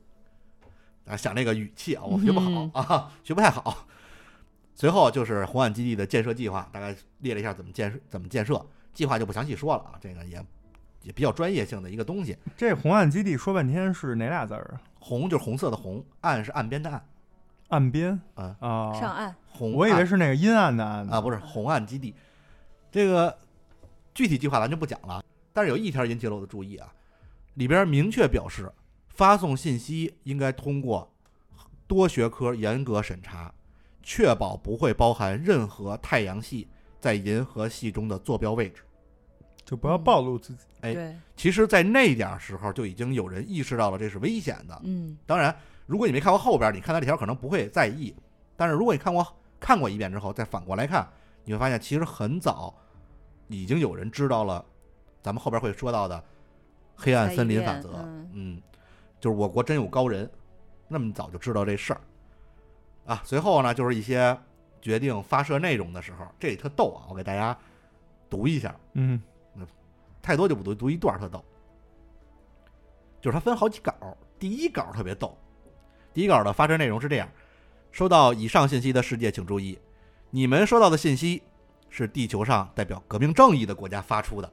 啊，想这个语气啊，我学不好、嗯啊，学不太好。随后就是红岸基地的建设计划，大概列了一下怎么建设，怎么建设，计划就不详细说了啊，这个也也比较专业性的一个东西。这红岸基地说半天是哪俩字儿啊？红就是红色的红，岸是岸边的岸，岸边啊啊，上岸，红我以为是那个阴暗的暗呢啊，不是红岸基地。这个具体计划咱就不讲了，但是有一条引起了我的注意啊，里边明确表示，发送信息应该通过多学科严格审查，确保不会包含任何太阳系在银河系中的坐标位置。就不要暴露自己。哎，其实，在那点儿时候就已经有人意识到了这是危险的。嗯当然，如果你没看过后边，你看他这条可能不会在意，但是如果你看过看过一遍之后，再反过来看，你会发现其实很早已经有人知道了，咱们后边会说到的黑暗森林法则。嗯嗯，就是我国真有高人，那么早就知道这事儿啊。随后呢，就是一些决定发射内容的时候，这里特逗啊，我给大家读一下，嗯，太多就不读，读一段儿特逗。就是它分好几稿，第一稿特别逗。第一稿的发射内容是这样：收到以上信息的世界请注意，你们收到的信息是地球上代表革命正义的国家发出的。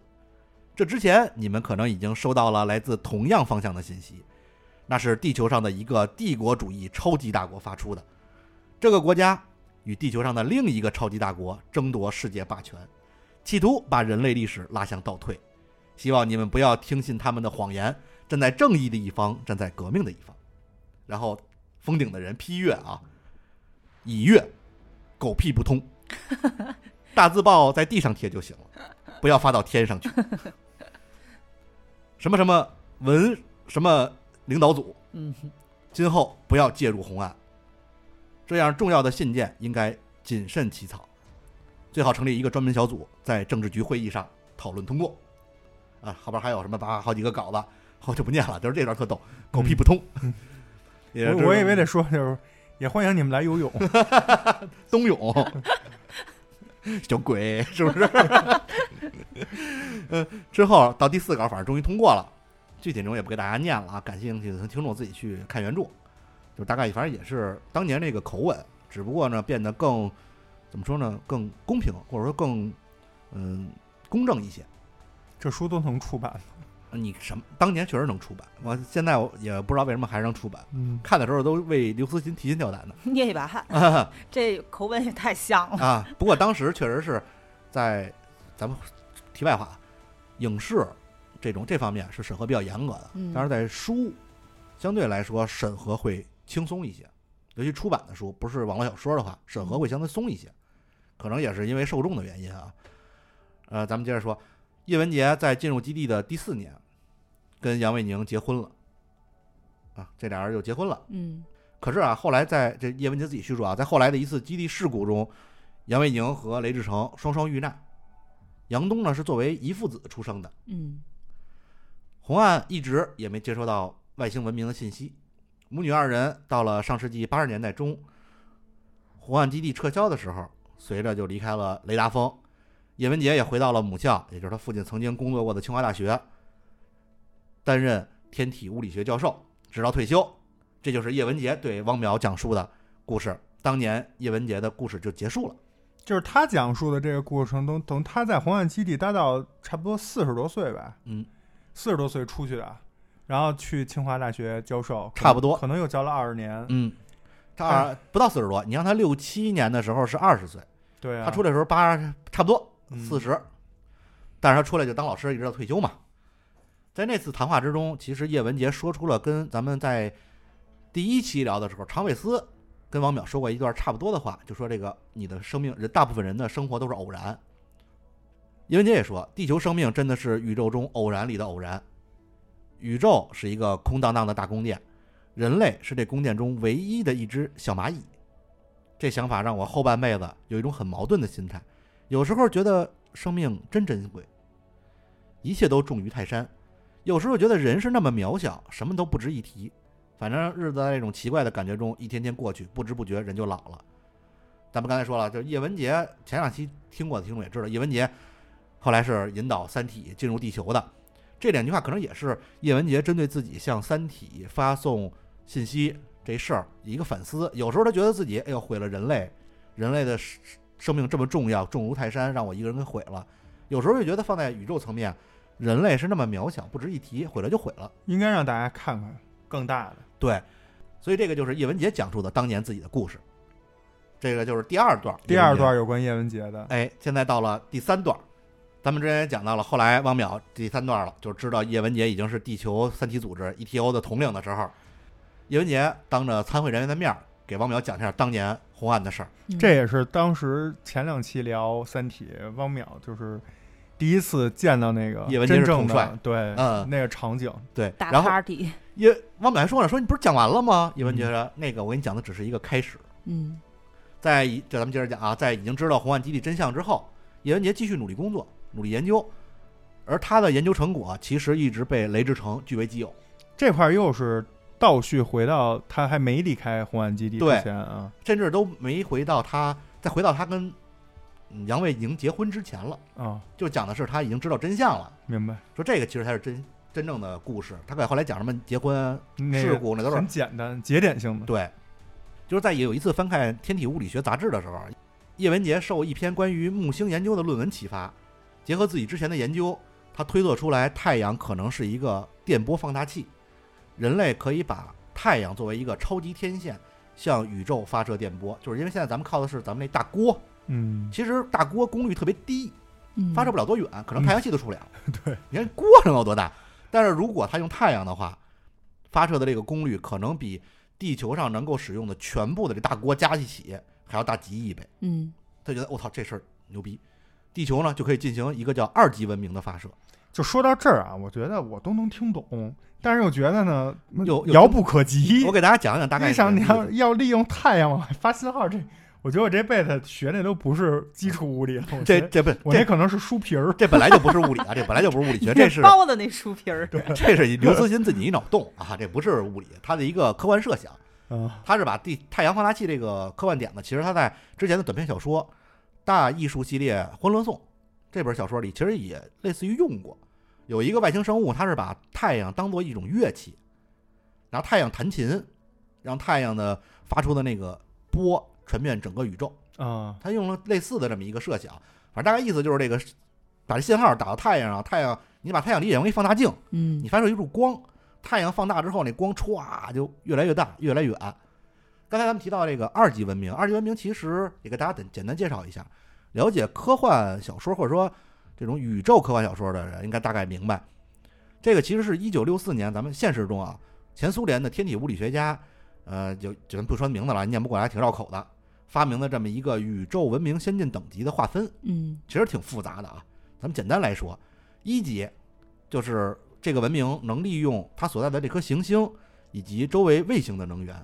这之前你们可能已经收到了来自同样方向的信息，那是地球上的一个帝国主义超级大国发出的。这个国家与地球上的另一个超级大国争夺世界霸权，企图把人类历史拉向倒退。希望你们不要听信他们的谎言，站在正义的一方，站在革命的一方。然后封顶的人批阅啊，已阅，狗屁不通，大字报在地上贴就行了，不要发到天上去。什么什么文什么领导组，嗯今后不要介入红案，这样重要的信件应该谨慎起草，最好成立一个专门小组，在政治局会议上讨论通过。啊，后边还有什么把好几个稿子，我就不念了，就是这段特逗，狗屁不通。我我以为得说就是，也欢迎你们来游泳。冬泳，小鬼是不是？嗯，之后到第四稿，反正终于通过了，具体内容也不给大家念了啊，感兴趣的听众自己去看原著，就大概反正也是当年那个口吻，只不过呢变得更怎么说呢，更公平或者说更嗯公正一些。这书都能出版吗？你什么？当年确实能出版，我现在我也不知道为什么还能出版。嗯，看的时候都为刘慈欣提心吊胆的捏一把汗，啊 这口吻也太像了。啊！不过当时确实是在咱们题外话，影视这种这方面是审核比较严格的，嗯但是在书相对来说审核会轻松一些，尤其出版的书不是网络小说的话，审核会相对松一些，可能也是因为受众的原因啊。呃，咱们接着说，叶文洁在进入基地的第四年，跟杨卫宁结婚了，啊，这俩人就结婚了。嗯可是啊，后来在这叶文洁自己叙述啊，在后来的一次基地事故中，杨卫宁和雷志成双双遇难。杨东呢是作为遗父子出生的，嗯红岸一直也没接收到外星文明的信息。母女二人到了上世纪八十年代中，红岸基地撤销的时候，随着就离开了雷达峰。叶文洁也回到了母校，也就是他父亲曾经工作过的清华大学，担任天体物理学教授，直到退休。这就是叶文洁对汪淼讲述的故事。当年叶文洁的故事就结束了。就是他讲述的这个过程中，等他在红岸基地待到差不多四十多岁吧，嗯，四十多岁出去的，然后去清华大学教授，差不多可能又教了二十年。嗯，他二不到四十多，你让他六七年的时候是二十岁，对啊，他出来的时候八差不多嗯四十，但是他出来就当老师，一直到退休嘛。在那次谈话之中，其实叶文洁说出了跟咱们在第一期聊的时候，常伟思跟王淼说过一段差不多的话，就说这个你的生命，人大部分人的生活都是偶然。叶文洁也说，地球生命真的是宇宙中偶然里的偶然，宇宙是一个空荡荡的大宫殿，人类是这宫殿中唯一的一只小蚂蚁。这想法让我后半辈子有一种很矛盾的心态，有时候觉得生命真珍贵，一切都重于泰山；有时候觉得人是那么渺小，什么都不值一提。反正日子在这种奇怪的感觉中一天天过去，不知不觉人就老了。咱们刚才说了，就叶文洁前两期听过的听众也知道，叶文洁后来是引导《三体》进入地球的。这两句话可能也是叶文洁针对自己向《三体》发送信息这事儿一个反思。有时候他觉得自己哎呦毁了人类，人类的生生命这么重要，重如泰山，让我一个人给毁了。有时候就觉得放在宇宙层面，人类是那么渺小，不值一提，毁了就毁了。应该让大家看看更大的。对，所以这个就是叶文洁讲述的当年自己的故事。这个就是第二段，第二段有关叶文洁的，哎，现在到了第三段，咱们之前也讲到了，后来汪淼第三段了，就知道叶文洁已经是地球三体组织 ETO 的统领的时候，叶文洁当着参会人员的面儿给汪淼讲一下当年红案的事儿。嗯这也是当时前两期聊《三体》，汪淼就是第一次见到那个叶文洁是真正统帅的对，嗯那个场景。对，大然后 party，叶汪淼还说了，说你不是讲完了吗？叶文洁说，那个我给你讲的只是一个开始。嗯在咱们接着讲啊，在已经知道红岸基地真相之后，叶文杰继续努力工作，努力研究，而他的研究成果其实一直被雷志成据为己有。这块儿又是倒叙回到他还没离开红岸基地之前啊甚至都没回到他再回到他跟嗯杨卫宁结婚之前了，啊，就讲的是他已经知道真相了。明白。说这个其实才是真真正的故事。他给后来讲什么结婚事故，那都是很简单节点性的。对。就是在有一次翻看《天体物理学杂志》的时候，叶文洁受一篇关于木星研究的论文启发，结合自己之前的研究，他推测出来太阳可能是一个电波放大器，人类可以把太阳作为一个超级天线向宇宙发射电波。就是因为现在咱们靠的是咱们那大锅，嗯，其实大锅功率特别低，嗯，发射不了多远，可能太阳系都出不了。对，你看锅能有多大？但是如果它用太阳的话，发射的这个功率可能比地球上能够使用的全部的这大锅加一起还要大几亿倍。嗯他觉得我操这事儿牛逼，地球呢就可以进行一个叫二级文明的发射。就说到这儿啊，我觉得我都能听懂，但是又觉得呢有有遥不可及我。给大家讲讲大概你想，你要要利用太阳往外发信号，这我觉得我这辈子学那都不是基础物理这这不这可能是书皮儿。这本来就不是物理啊，这本来就不是物理学，这是包的那书皮儿，这是刘慈欣自己一脑洞啊，这不是物理，他的一个科幻设想。嗯，他是把地太阳放大器这个科幻点子，其实他在之前的短篇小说《大艺术系列《欢乐颂》这本小说里，其实也类似于用过，有一个外星生物，它是把太阳当做一种乐器，然后太阳弹琴，让太阳的发出的那个波传遍整个宇宙。啊，他用了类似的这么一个设想，反正大概意思就是这个，把这信号打到太阳上，太阳你把太阳理解为一放大镜，嗯你发射一束光，太阳放大之后，那光歘就越来越大，越来越远。刚才咱们提到这个二级文明，二级文明其实也给大家简简单介绍一下，了解科幻小说或者说这种宇宙科幻小说的人应该大概明白，这个其实是一九六四年咱们现实中啊，前苏联的天体物理学家，呃，就就咱不说名字了，念不过来，挺绕口的，发明的这么一个宇宙文明先进等级的划分。嗯其实挺复杂的啊。咱们简单来说，一级就是这个文明能利用它所在的这颗行星以及周围卫星的能源，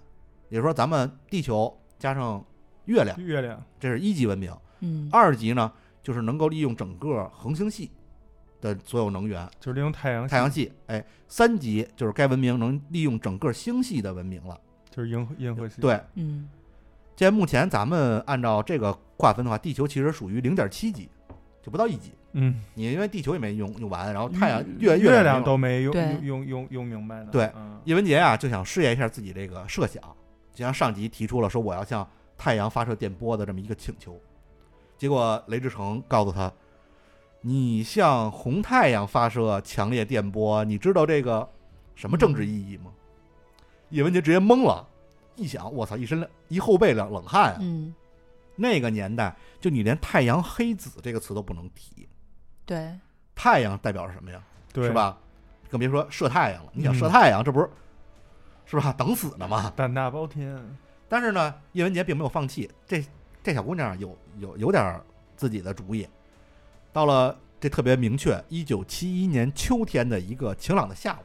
也就是说，咱们地球加上月亮，月亮这是一级文明。嗯二级呢，就是能够利用整个恒星系的所有能源，就是利用太阳系，太阳系。哎，三级就是该文明能利用整个星系的文明了。就是银河银河系，对，嗯现在目前咱们按照这个划分的话，地球其实属于零点七级，就不到一级。嗯，你因为地球也没用用完，然后太阳月月亮没有都没用用用用用明白呢，对嗯叶文洁啊就想试验一下自己这个设想，就像上级提出了说我要向太阳发射电波的这么一个请求。结果雷志成告诉他：“你向红太阳发射强烈电波，你知道这个什么政治意义吗？”叶文杰直接懵了，一想，我操，一身一后背冷冷汗啊！嗯，那个年代，就你连太阳黑子这个词都不能提，对，太阳代表着什么呀？对是？吧？更别说射太阳了。你想嗯射太阳，这不是是吧？等死呢嘛？胆大包天，但是呢，叶文杰并没有放弃。这这小姑娘有有有点自己的主意。到了这特别明确，一九七一年秋天的一个晴朗的下午，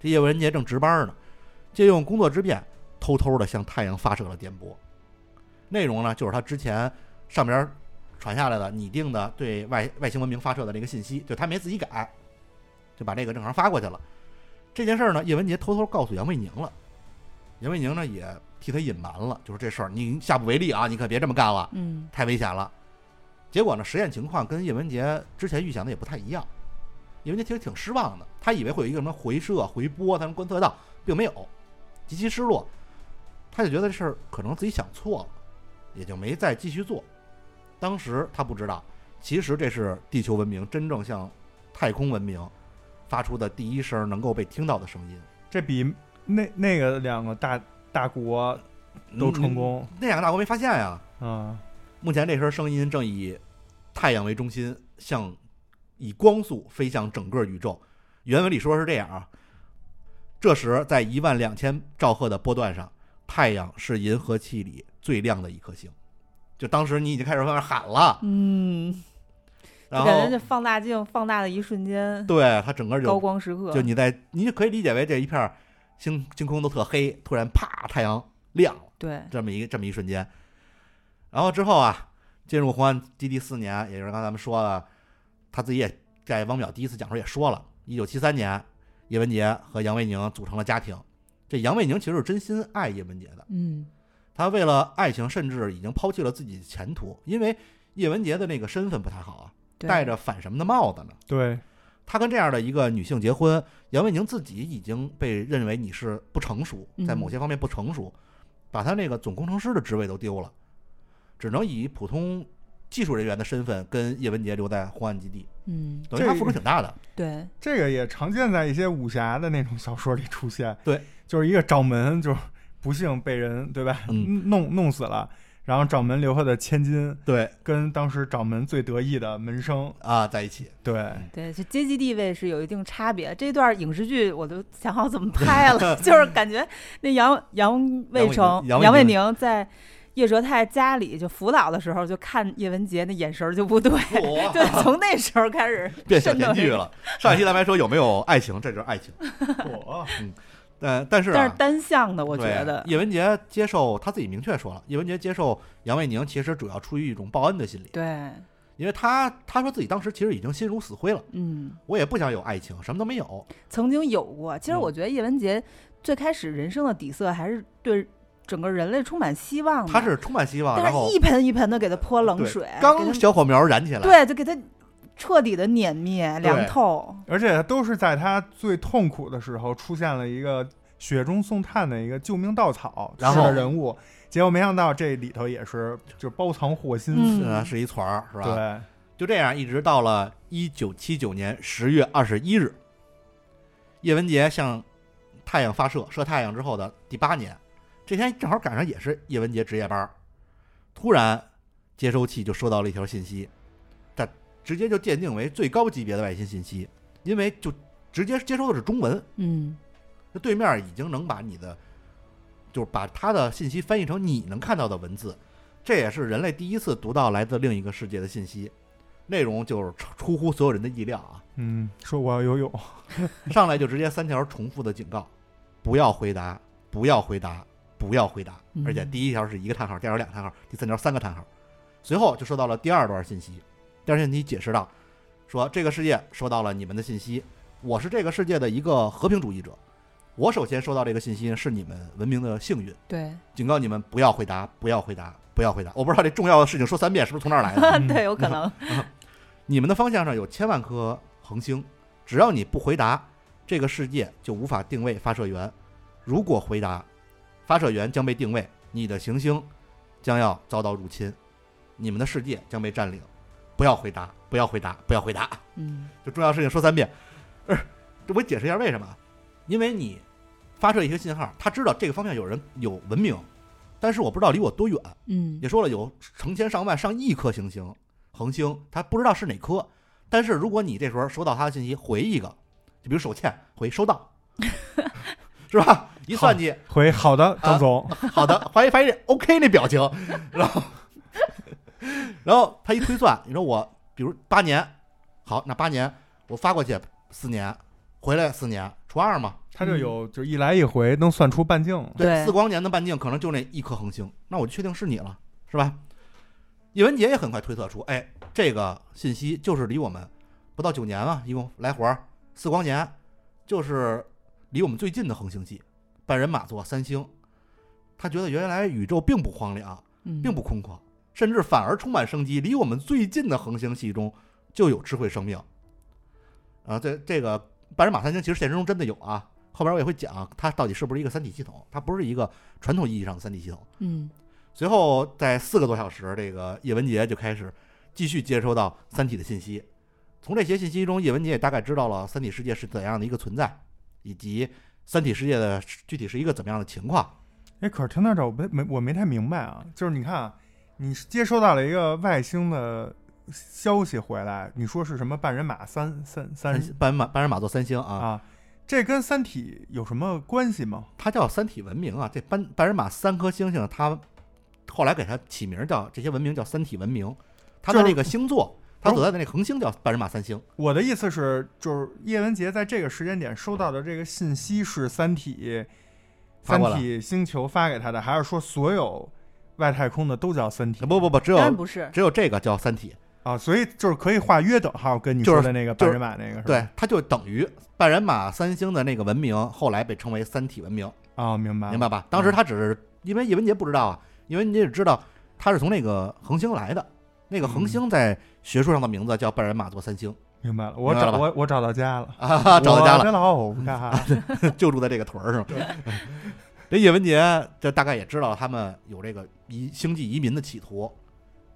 这叶文洁正值班呢，借用工作之便，偷偷的向太阳发射了电波。内容呢，就是他之前上边传下来的拟定的对外外星文明发射的这个信息，就他没自己改，就把这个正常发过去了。这件事儿呢，叶文洁偷偷告诉杨卫宁了，杨卫宁呢也替他隐瞒了，就是这事儿你下不为例啊，你可别这么干了，嗯太危险了。结果呢，实验情况跟叶文洁之前预想的也不太一样。叶文洁其实挺失望的，他以为会有一个什么回射、回波，他能观测到，并没有，极其失落。他就觉得这事儿可能自己想错了，也就没再继续做。当时他不知道，其实这是地球文明真正向太空文明发出的第一声能够被听到的声音。这比那那个两个大大国都成功嗯那两个大国没发现呀。啊，目前这声声音正以太阳为中心，向以光速飞向整个宇宙。原文里说是这样啊。这时，在一万两千兆赫的波段上，太阳是银河系里最亮的一颗星。就当时你已经开始在那喊了，嗯，就然后感觉这放大镜放大的一瞬间，对它整个高就光时刻，就你在你就可以理解为这一片儿星星空都特黑，突然啪太阳亮了。对，这么一这么一瞬间。然后之后啊，进入红岸基地四年，也就是刚才咱们说的，他自己也在汪淼第一次讲时候也说了，一九七三年，叶文洁和杨卫宁组成了家庭。这杨卫宁其实是真心爱叶文洁的，嗯他为了爱情，甚至已经抛弃了自己的前途，因为叶文洁的那个身份不太好啊，戴着反什么的帽子呢？对，他跟这样的一个女性结婚，杨卫宁自己已经被认为你是不成熟，在某些方面不成熟，把他那个总工程师的职位都丢了，只能以普通技术人员的身份跟叶文洁留在红岸基地，嗯，等于他付出挺大的。对，这个也常见在一些武侠的那种小说里出现。对，就是一个掌门，就是不幸被人对吧，嗯。弄弄死了，然后掌门留下的千金对跟当时掌门最得意的门生，啊，在一起，对，对，就阶级地位是有一定差别。这段影视剧我都想好怎么拍了，就是感觉那杨杨卫成、杨卫宁宁在叶哲泰家里就辅导的时候，就看叶文洁那眼神就不对，嚯对，从那时候开始变小。甜剧了。上一期咱们还说有没有爱情，这就是爱情。我但但是啊但是，单向的，我觉得，叶文洁接受他自己明确说了，叶文洁接受杨卫宁其实主要出于一种报恩的心理，对，因为他他说自己当时其实已经心如死灰了，嗯，我也不想有爱情，什么都没有。曾经有过。其实嗯我觉得叶文洁最开始人生的底色还是对整个人类充满希望的。他是充满希望，然后但是一盆一盆的给他泼冷水，刚小火苗燃起来，对，就给他彻底的碾灭、凉透。而且都是在他最痛苦的时候出现了一个雪中送炭的一个救命稻草式然后的人物，结果没想到这里头也是就包藏祸心。思，嗯是一团儿，是吧？对，就这样，一直到了一九七九年十月二十一日，叶文洁向太阳发射射太阳之后的第八年，这天正好赶上也是叶文洁值夜班儿，突然接收器就收到了一条信息，它直接就鉴定为最高级别的外星信息，因为就直接接收的是中文，嗯那对面已经能把你的，就是把他的信息翻译成你能看到的文字，这也是人类第一次读到来自另一个世界的信息，内容就是出出乎所有人的意料啊！嗯，说我要游泳，上来就直接三条重复的警告：不要回答，不要回答，不要回答。嗯而且第一条是一个叹号，第二条两个叹号，第三条三个叹号。随后就收到了第二段信息，第二段信息解释道：说这个世界收到了你们的信息，我是这个世界的一个和平主义者，我首先收到这个信息是你们文明的幸运，对警告你们不要回答，不要回答，不要回答。我不知道这重要的事情说三遍是不是从那儿来的？对，有可能。你们的方向上有千万颗恒星，只要你不回答，这个世界就无法定位发射源。如果回答，发射源将被定位，你的行星将要遭到入侵，你们的世界将被占领。不要回答，不要回答，不要回答。嗯 就重要事情说三遍。呃，这我解释一下为什么？因为你发射一些信号，他知道这个方向有人有文明，但是我不知道离我多远。嗯也说了有成千上万、上亿颗行星、恒星，他不知道是哪颗。但是如果你这时候收到他的信息，回一个，就比如手欠回收到，是吧？一算计，回好的，啊张总，好的，发一发一 OK 那表情，然后 然后他一推算，你说我比如八年，好，那八年我发过去四年，回来四年，除二嘛，他就有就一来一回能算出半径，对四光年的半径可能就那一颗恒星，那我就确定是你了，是吧？叶文洁也很快推测出，哎，这个信息就是离我们不到九年嘛，一共来回儿四光年，就是离我们最近的恒星系——半人马座三星。他觉得原来宇宙并不荒凉，嗯，并不空旷，甚至反而充满生机。离我们最近的恒星系中就有智慧生命。啊，这这个半人马三星其实现实中真的有啊，后边我也会讲它到底是不是一个三体系统，它不是一个传统意义上的三体系统。嗯随后在四个多小时，这个叶文洁就开始继续接收到三体的信息。从这些信息中，叶文洁也大概知道了三体世界是怎样的一个存在，以及三体世界的具体是一个怎么样的情况。哎，可是听到这儿我没没我没太明白啊，就是你看啊，你接收到了一个外星的消息回来，你说是什么半人马三三三三半人马半人马座三星啊，啊，这跟三体有什么关系吗？它叫三体文明啊。这半半人马三颗星星，它后来给它起名叫这些文明叫三体文明。它的那个星座，它所在的那恒星叫半人马三星。我的意思是，就是叶文洁在这个时间点收到的这个信息是三体三体星球发给他的，还是说所有外太空的都叫三体？不不不，只有不是。只有这个叫三体。啊，所以就是可以画约等号，跟你说的那个半人马那个是吧？对，它就等于半人马三星的那个文明，后来被称为三体文明，啊，明白明白吧？当时他只是因为叶文洁不知道啊，叶文洁只知道他是从那个恒星来的，那个恒嗯星在学术上的名字叫半人马座三星明白了，我找我我找到家了，啊，找到家了，真的老家，就住在这个屯儿是吗？这叶文洁这大概也知道他们有这个移星际移民的企图，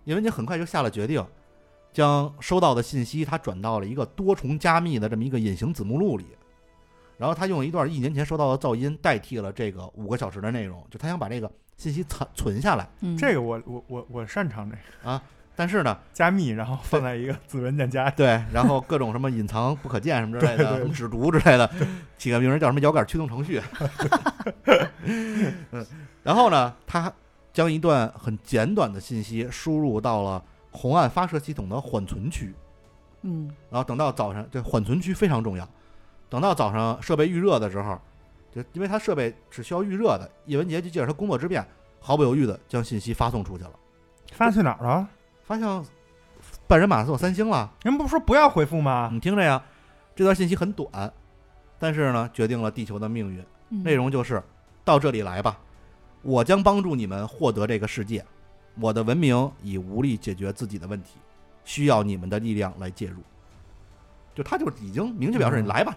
叶文洁很快就下了决定，将收到的信息他转到了一个多重加密的这么一个隐形子目录里，然后他用一段一年前收到的噪音代替了这个五个小时的内容，就他想把这个信息存存下来，嗯，这个我我我我擅长这个但是呢，加密，然后放在一个子文件夹里。对，然后各种什么隐藏不可见什么之类的，对对什么指读之类的，起个名儿叫什么摇杆驱动程序。嗯，然后呢，他将一段很简短的信息输入到了红岸发射系统的缓存区，嗯然后等到早上，对缓存区非常重要。等到早上设备预热的时候，就因为它设备只需要预热的，叶文洁就借着他工作之便，毫不犹豫的将信息发送出去了，发去哪儿了？发现半人马座三星了。人不是说不要回复吗？你听着呀，这段信息很短，但是呢，决定了地球的命运。嗯，内容就是到这里来吧，我将帮助你们获得这个世界。我的文明已无力解决自己的问题，需要你们的力量来介入。就他就已经明确表示，嗯你来吧，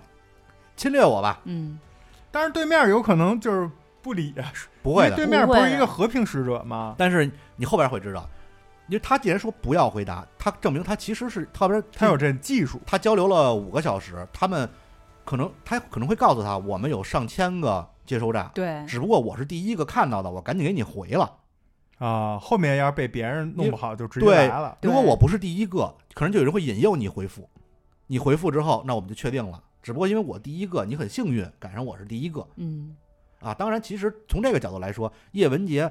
侵略我吧，嗯，但是对面有可能就是不理啊，不会的。因为对面不是一个和平使者吗？但是你后边会知道，因为他既然说不要回答，他证明他其实是特别他有这技术，他交流了五个小时，他们可能他可能会告诉他，我们有上千个接收站，对，只不过我是第一个看到的，我赶紧给你回了。啊，后面要是被别人弄不好，就直接对来了。如果我不是第一个，可能就有人会引诱你回复，你回复之后，那我们就确定了。只不过因为我第一个，你很幸运赶上我是第一个嗯啊。当然，其实从这个角度来说，叶文洁，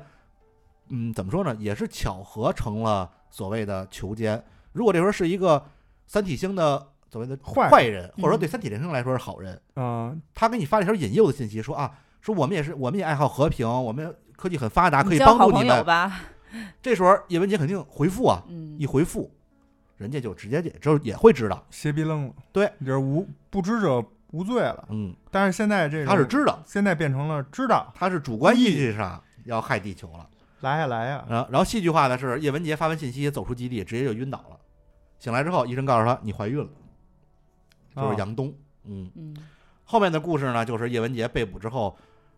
嗯，怎么说呢，也是巧合成了所谓的囚监。如果这时候是一个三体星的所谓的坏坏人，或者说对嗯三体人生来说是好人，嗯，他给你发了一条引诱的信息，说啊，说我们也是，我们也爱好和平，我们科技很发达，可以帮助你们。吧，这时候叶文洁肯定回复啊，嗯一回复，人家就直接也就也会知道，邪逼愣了。对，就是无不知者无罪了。嗯，但是现在这个他是知道，现在变成了知道，他是主观意识上要害地球了。来呀来呀，然后，然后戏剧化的是叶文洁发完信息走出基地，直接就晕倒了。醒来之后，医生告诉他你怀孕了，就是啊杨东。嗯，嗯后面的故事呢，就是叶文洁被捕之后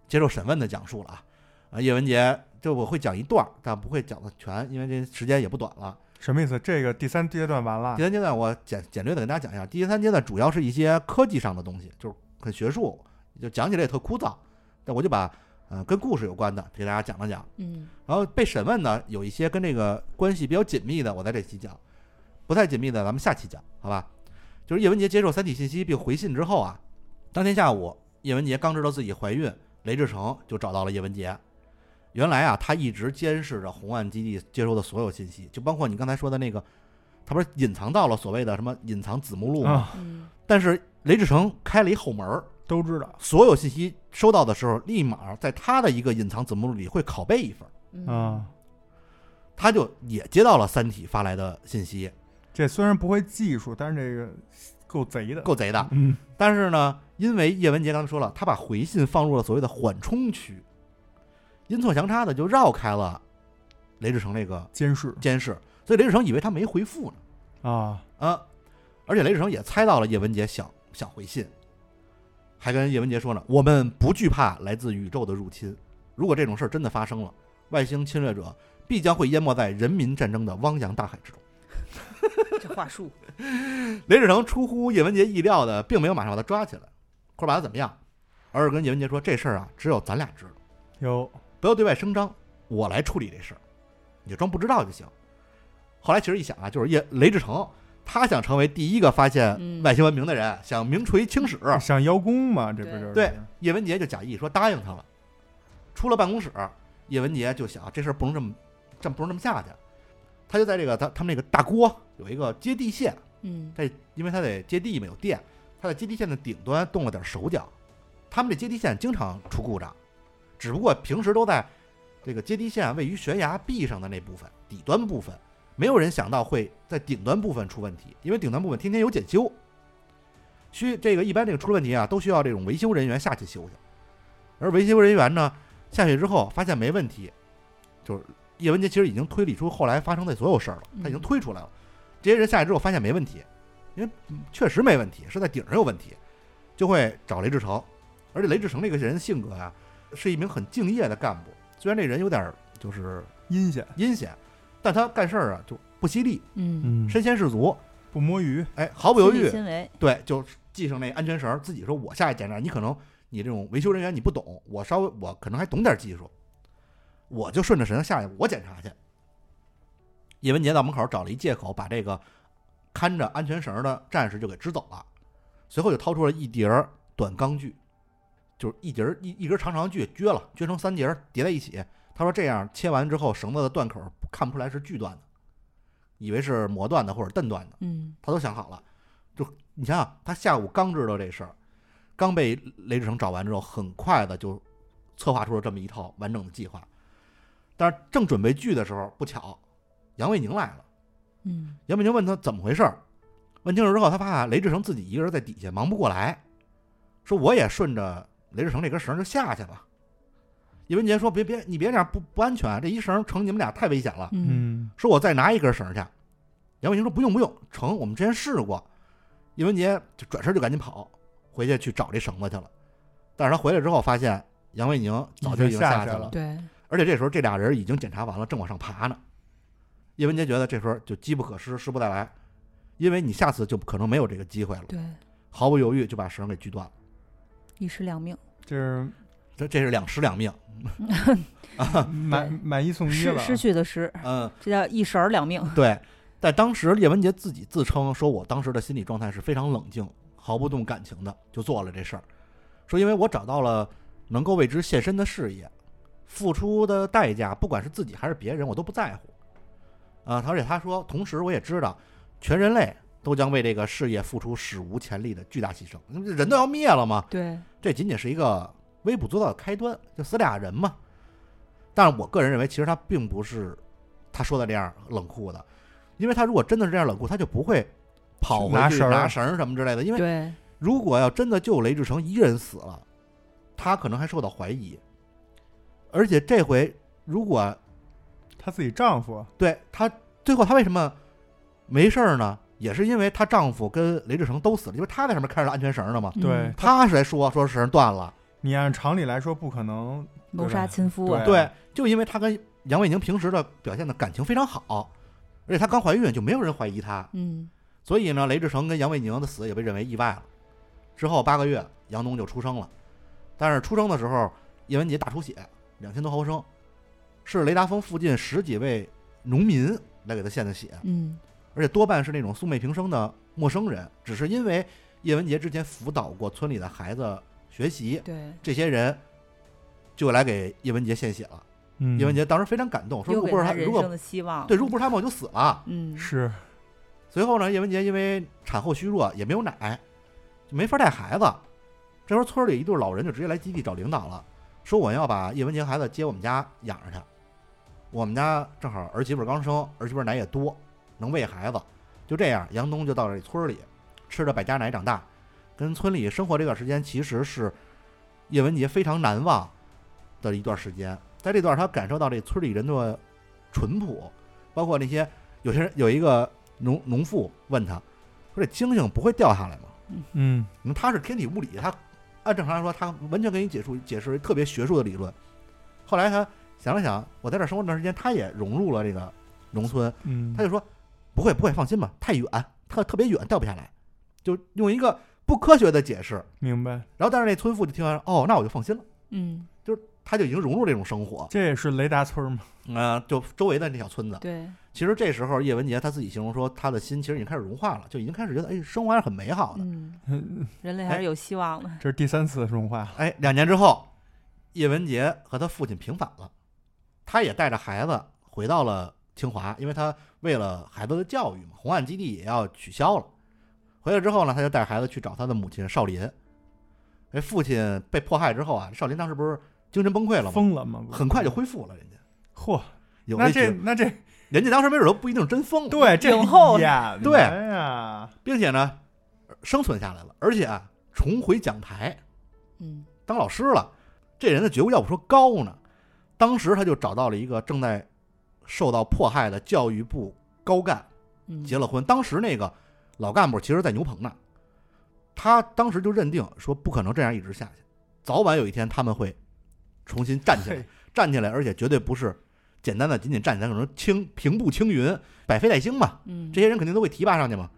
接受审问的讲述了啊。啊，叶文洁就我会讲一段儿，但不会讲的全，因为这时间也不短了。什么意思？这个第三阶段完了第三阶段我简简略的跟大家讲一下，第三阶段主要是一些科技上的东西，就是很学术，就讲起来也特枯燥。但我就把呃跟故事有关的给大家讲了讲。嗯然后被审问呢，有一些跟这个关系比较紧密的，我在这期讲；不太紧密的，咱们下期讲，好吧？就是叶文洁接受三体信息并回信之后啊，当天下午，叶文洁刚知道自己怀孕，雷志成就找到了叶文洁。原来啊，他一直监视着红岸基地接收的所有信息，就包括你刚才说的那个，他不是隐藏到了所谓的什么隐藏子目录吗？但是雷志成开了一后门儿，都知道所有信息收到的时候，立马在他的一个隐藏子目录里会拷贝一份儿。嗯啊。他就也接到了《三体》发来的信息，这虽然不会技术，但是这个够贼的。够贼的。嗯但是呢，因为叶文洁刚才说了，他把回信放入了所谓的缓冲区，阴错阳差的就绕开了雷志成那个监视监视，所以雷志成以为他没回复呢。啊，啊，而且雷志成也猜到了叶文洁想想回信，还跟叶文洁说呢：“我们不惧怕来自宇宙的入侵，如果这种事儿真的发生了，外星侵略者必将会淹没在人民战争的汪洋大海之中。”这话术，雷志成出乎叶文洁意料的，并没有马上把他抓起来，或者把他怎么样，而是跟叶文洁说：“这事儿啊，只有咱俩知道，有。不要对外声张，我来处理这事儿，你就装不知道就行。”后来其实一想啊，就是叶雷志成，他想成为第一个发现嗯外星文明的人，想名垂青史。想邀功嘛？这不就是对叶文洁就假意说答应他了。出了办公室，叶文洁就想这事儿不能这么，这不能这么下去。他就在这个他他们那个大锅有一个接地线，嗯在因为他得接地嘛，有电，他在接地线的顶端动了点手脚。他们这接地线经常出故障，只不过平时都在这个接地线位于悬崖壁上的那部分底端部分，没有人想到会在顶端部分出问题，因为顶端部分天天有检修，需这个一般这个出了问题啊，都需要这种维修人员下去修去。而维修人员呢下去之后发现没问题，就是叶文杰其实已经推理出后来发生的所有事儿了，他已经嗯推出来了。这些人下去之后发现没问题，因为嗯确实没问题，是在顶上有问题，就会找雷志成。而且雷志成这个人性格啊，是一名很敬业的干部。虽然这人有点儿就是阴险，阴险，但他干事儿啊就不犀利，嗯，嗯。身先士卒，不摸鱼，哎，毫不犹亲力豫，亲为，对，就系上那安全绳儿，自己说我下去检查，你可能你这种维修人员你不懂，我稍微我可能还懂点技术，我就顺着绳下去，我检查去。叶文杰到门口找了一借口，把这个看着安全绳的战士就给支走了，随后就掏出了一叠儿短钢锯，就是一节儿一一根长长的锯撅了，撅成三节儿叠在一起。他说这样切完之后，绳子的断口看不出来是锯断的，以为是磨断的或者钝断的。嗯他都想好了。就你想想，他下午刚知道这事儿，刚被雷志成找完之后，很快的就策划出了这么一套完整的计划。但是正准备锯的时候，不巧，杨卫宁来了。嗯杨卫宁问他怎么回事儿，问清楚之后，他怕雷志成自己一个人在底下忙不过来，说我也顺着雷志成这根绳就下去吧。叶文杰说：“别别，你别这样，不不安全，这一绳成你们俩太危险了。嗯嗯说我再拿一根绳去。”杨伟宁说：“不用不用，成，我们之前试过。”叶文杰就转身就赶紧跑回去去找这绳子去了。但是他回来之后发现杨卫宁早就已经下去了已经下去了，对，而且这时候这俩人已经检查完了，正往上爬呢。叶文杰觉得这时候就机不可失，失不再来，因为你下次就可能没有这个机会了。对，毫不犹豫就把绳给锯断了，一尸两命，就是这这是两尸两命。买买一送一了，失失去的失，嗯，这叫一神儿两命。对。在当时，叶文洁自己自称说，我当时的心理状态是非常冷静、毫不动感情的，就做了这事儿。说因为我找到了能够为之献身的事业，付出的代价，不管是自己还是别人，我都不在乎。啊，而且他说，同时我也知道，全人类都将为这个事业付出史无前例的巨大牺牲，人都要灭了嘛。对，这仅仅是一个微不足道的开端，就死俩人嘛。但是我个人认为，其实他并不是他说的这样冷酷的，因为他如果真的是这样冷酷，他就不会跑回去拿绳儿拿绳什么之类的。因为，如果要真的就雷志成一人死了，他可能还受到怀疑。而且这回如果她自己丈夫，对她最后她为什么没事儿呢？也是因为她丈夫跟雷志成都死了，因为她在上面看着安全绳呢嘛。嗯对她是来说说绳断了，你按常理来说不可能，谋杀亲夫啊，对对，就因为她跟杨卫宁平时的表现的感情非常好，而且她刚怀孕，就没有人怀疑她，嗯。所以呢，雷志成跟杨卫宁的死也被认为意外了。之后八个月，杨东就出生了，但是出生的时候，叶文杰大出血，两千多毫升，是雷达峰附近十几位农民来给他献的血，嗯。而且多半是那种素昧平生的陌生人，只是因为叶文杰之前辅导过村里的孩子学习，对，这些人就来给叶文洁献血了。嗯，叶文洁当时非常感动，说如果不是他，如果。对，如果不是他们，我就死了。嗯，是随后呢，叶文洁因为产后虚弱，也没有奶，就没法带孩子。这时候村里一对老人就直接来基地找领导了，说我要把叶文洁孩子接我们家养着去。我们家正好儿媳妇刚生，儿媳妇奶也多，能喂孩子。就这样，杨东就到这村里吃着百家奶长大，跟村里生活这段时间，其实是叶文洁非常难忘的一段时间。在这段，他感受到这村里人的淳朴，包括那些有些人有一个农农妇问他说：“这星星不会掉下来吗？”嗯他是天体物理，他按正常来说，他完全给你解释解释特别学术的理论。后来他想了想，我在这儿生活一段时间，他也融入了这个农村，嗯，他就说：“不会不会，放心吧，太远，特特别远，掉不下来。”就用一个不科学的解释。明白，然后，但是那村妇就听完，哦，那我就放心了，嗯，就是他就已经融入这种生活。这也是雷达村嘛，呃，就周围的那小村子。对，其实这时候叶文洁他自己形容说，他的心其实已经开始融化了，就已经开始觉得，哎，生活还是很美好的。嗯，人类还是有希望的。这是第三次融化，哎，两年之后，叶文洁和他父亲平反了，他也带着孩子回到了清华，因为他为了孩子的教育嘛，红岸基地也要取消了。回来之后呢，他就带孩子去找他的母亲少林。哎，父亲被迫害之后啊，少林当时不是精神崩溃了吗？疯了吗？很快就恢复了，人家嚯，有这觉这那这人家当时没准都不一定真疯了，对这影后对呀，并且呢，生存下来了，而且啊，重回讲台嗯当老师了。这人的觉悟要不说高呢，当时他就找到了一个正在受到迫害的教育部高干，嗯，结了婚。当时那个老干部其实在牛棚呢，他当时就认定说不可能这样一直下去，早晚有一天他们会重新站起来，站起来，而且绝对不是简单的仅仅站起来，可能青平步青云，百废待兴嘛。嗯，这些人肯定都会提拔上去嘛。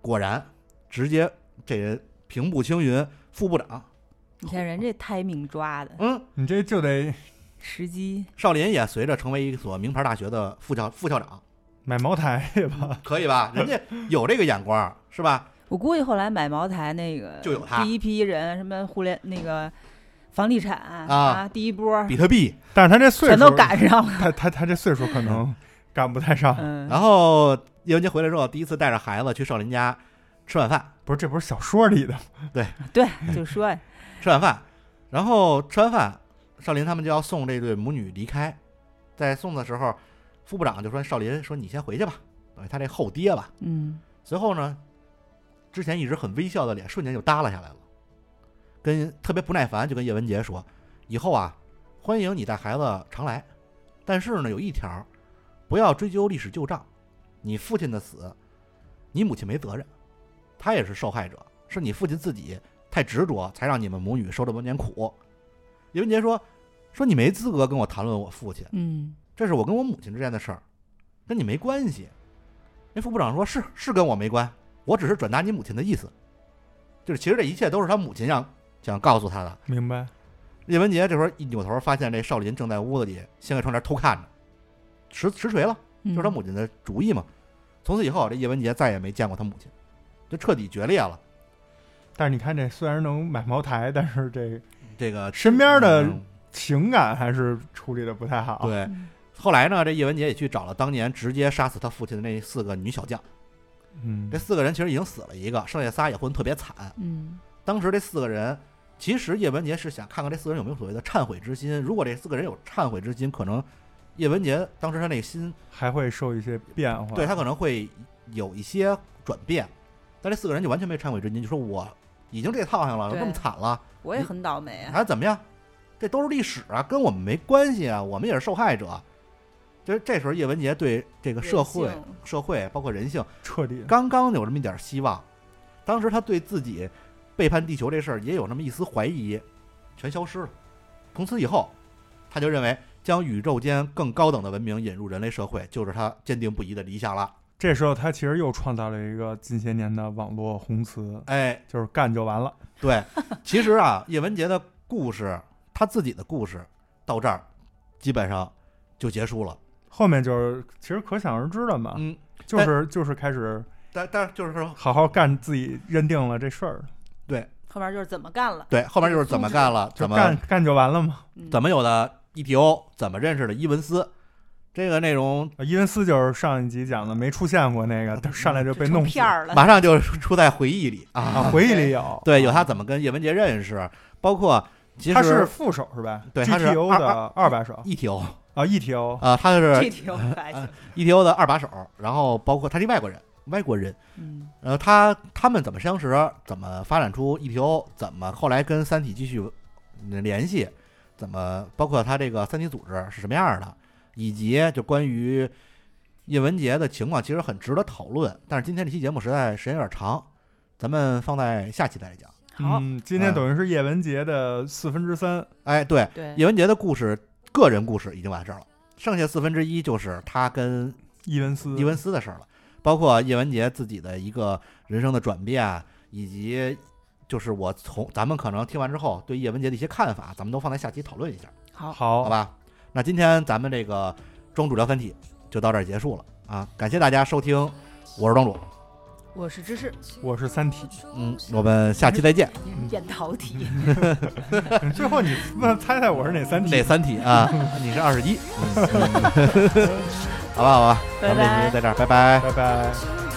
果然，直接这人平步青云，副部长。你看人这 timing 抓的嗯，你这就得时机，少林也随着成为一所名牌大学的副校副校长，买茅台 吧，可以吧？人家有这个眼光，是吧？我估计后来买茅台那个就有他第一批人，什么互联那个房地产啊第一波比特币。但是他这岁数全都赶上了。他他他这岁数可能赶不太上，嗯，然后叶文洁回来之后，第一次带着孩子去少林家吃晚饭，不是这不是小说里的，对对，就说呀，吃晚饭，然后吃完饭，少林他们就要送这对母女离开，在送的时候，副部长就说：“少林说你先回去吧，等于他这后爹吧。”嗯随后呢，之前一直很微笑的脸瞬间就耷拉下来了，跟特别不耐烦，就跟叶文杰说：“以后啊，欢迎你带孩子常来，但是呢，有一条，不要追究历史旧账。你父亲的死，你母亲没责任，她也是受害者，是你父亲自己太执着，才让你们母女受这么点苦。叶文杰说：“说你没资格跟我谈论我父亲，嗯这是我跟我母亲之间的事儿，跟你没关系。”那副部长说：“是是跟我没关，我只是转达你母亲的意思，就是其实这一切都是他母亲让想告诉他的。”明白。叶文杰这会儿一扭头，发现这少林正在屋子里掀开窗帘偷看着，实实锤了，嗯，就是他母亲的主意嘛。从此以后，这叶文杰再也没见过他母亲，就彻底决裂了。但是你看，这虽然能买茅台，但是这这个身边的嗯情感还是处理的不太好。，对，嗯后来呢，这叶文洁也去找了当年直接杀死他父亲的那四个女小将。嗯这，四个人其实已经死了一个，剩下仨也混得特别惨。嗯当时这四个人，其实叶文洁是想看看这四个人有没有所谓的忏悔之心。如果这四个人有忏悔之心，可能叶文洁当时他那个心还会受一些变化。对他可能会有一些转变，但这四个人就完全没忏悔之心，就说我已经这套上了，对这么惨了，我也很倒霉啊。还怎么样？这都是历史啊，跟我们没关系啊，我们也是受害者。就是这时候，叶文洁对这个社会、社会包括人性，彻底刚刚有这么一点希望。当时他对自己背叛地球这事儿也有那么一丝怀疑，全消失了。从此以后，他就认为将宇宙间更高等的文明引入人类社会，就是他坚定不移的理想了。这时候他其实又创造了一个近些年的网络红词，哎，就是干就完了。对，其实啊，叶文洁的故事，他自己的故事到这儿基本上就结束了。后面就是其实可想而知的嘛，嗯，就是就是开始但但是就是说，好好干自己认定了这事儿，对后面就是怎么干了，对，后面就是怎么干了，怎么干干就完了嘛。嗯怎么有的 ETO，怎么认识的伊文斯，这个内容伊文斯就是上一集讲的没出现过那个，他上来就被弄片儿了。马上就出在回忆里 啊，啊。回忆里有。对，有他怎么跟叶文洁认识，包括其他是副手是吧？对他是二的二把手 ETO 啊，ETO 啊，他是。ETO 的二把手，然后包括他是外国人，外国人，嗯呃，他他们怎么相识，怎么发展出 ETO，怎么后来跟三体继续呃联系，怎么包括他这个三体组织是什么样的，以及就关于叶文洁的情况，其实很值得讨论。但是今天这期节目实在时间有点长，咱们放在下期再来讲。好，嗯，今天等于是叶文洁的四分之三。哎，对，对，叶文洁的故事，个人故事已经完事儿了，剩下四分之一就是他跟伊文斯，伊文斯的事儿了，包括叶文洁自己的一个人生的转变，以及就是我从咱们可能听完之后对叶文洁的一些看法，咱们都放在下期讨论一下，好，好，好吧？那今天咱们这个庄主聊三体就到这儿结束了啊！感谢大家收听，我是庄主，我是芝士，我是三体。嗯，我们下期再见。变导体。最后你问猜猜我是哪三体？哪三体啊？你是二十一，好吧，好吧，咱们这期就在这儿，拜拜。拜拜。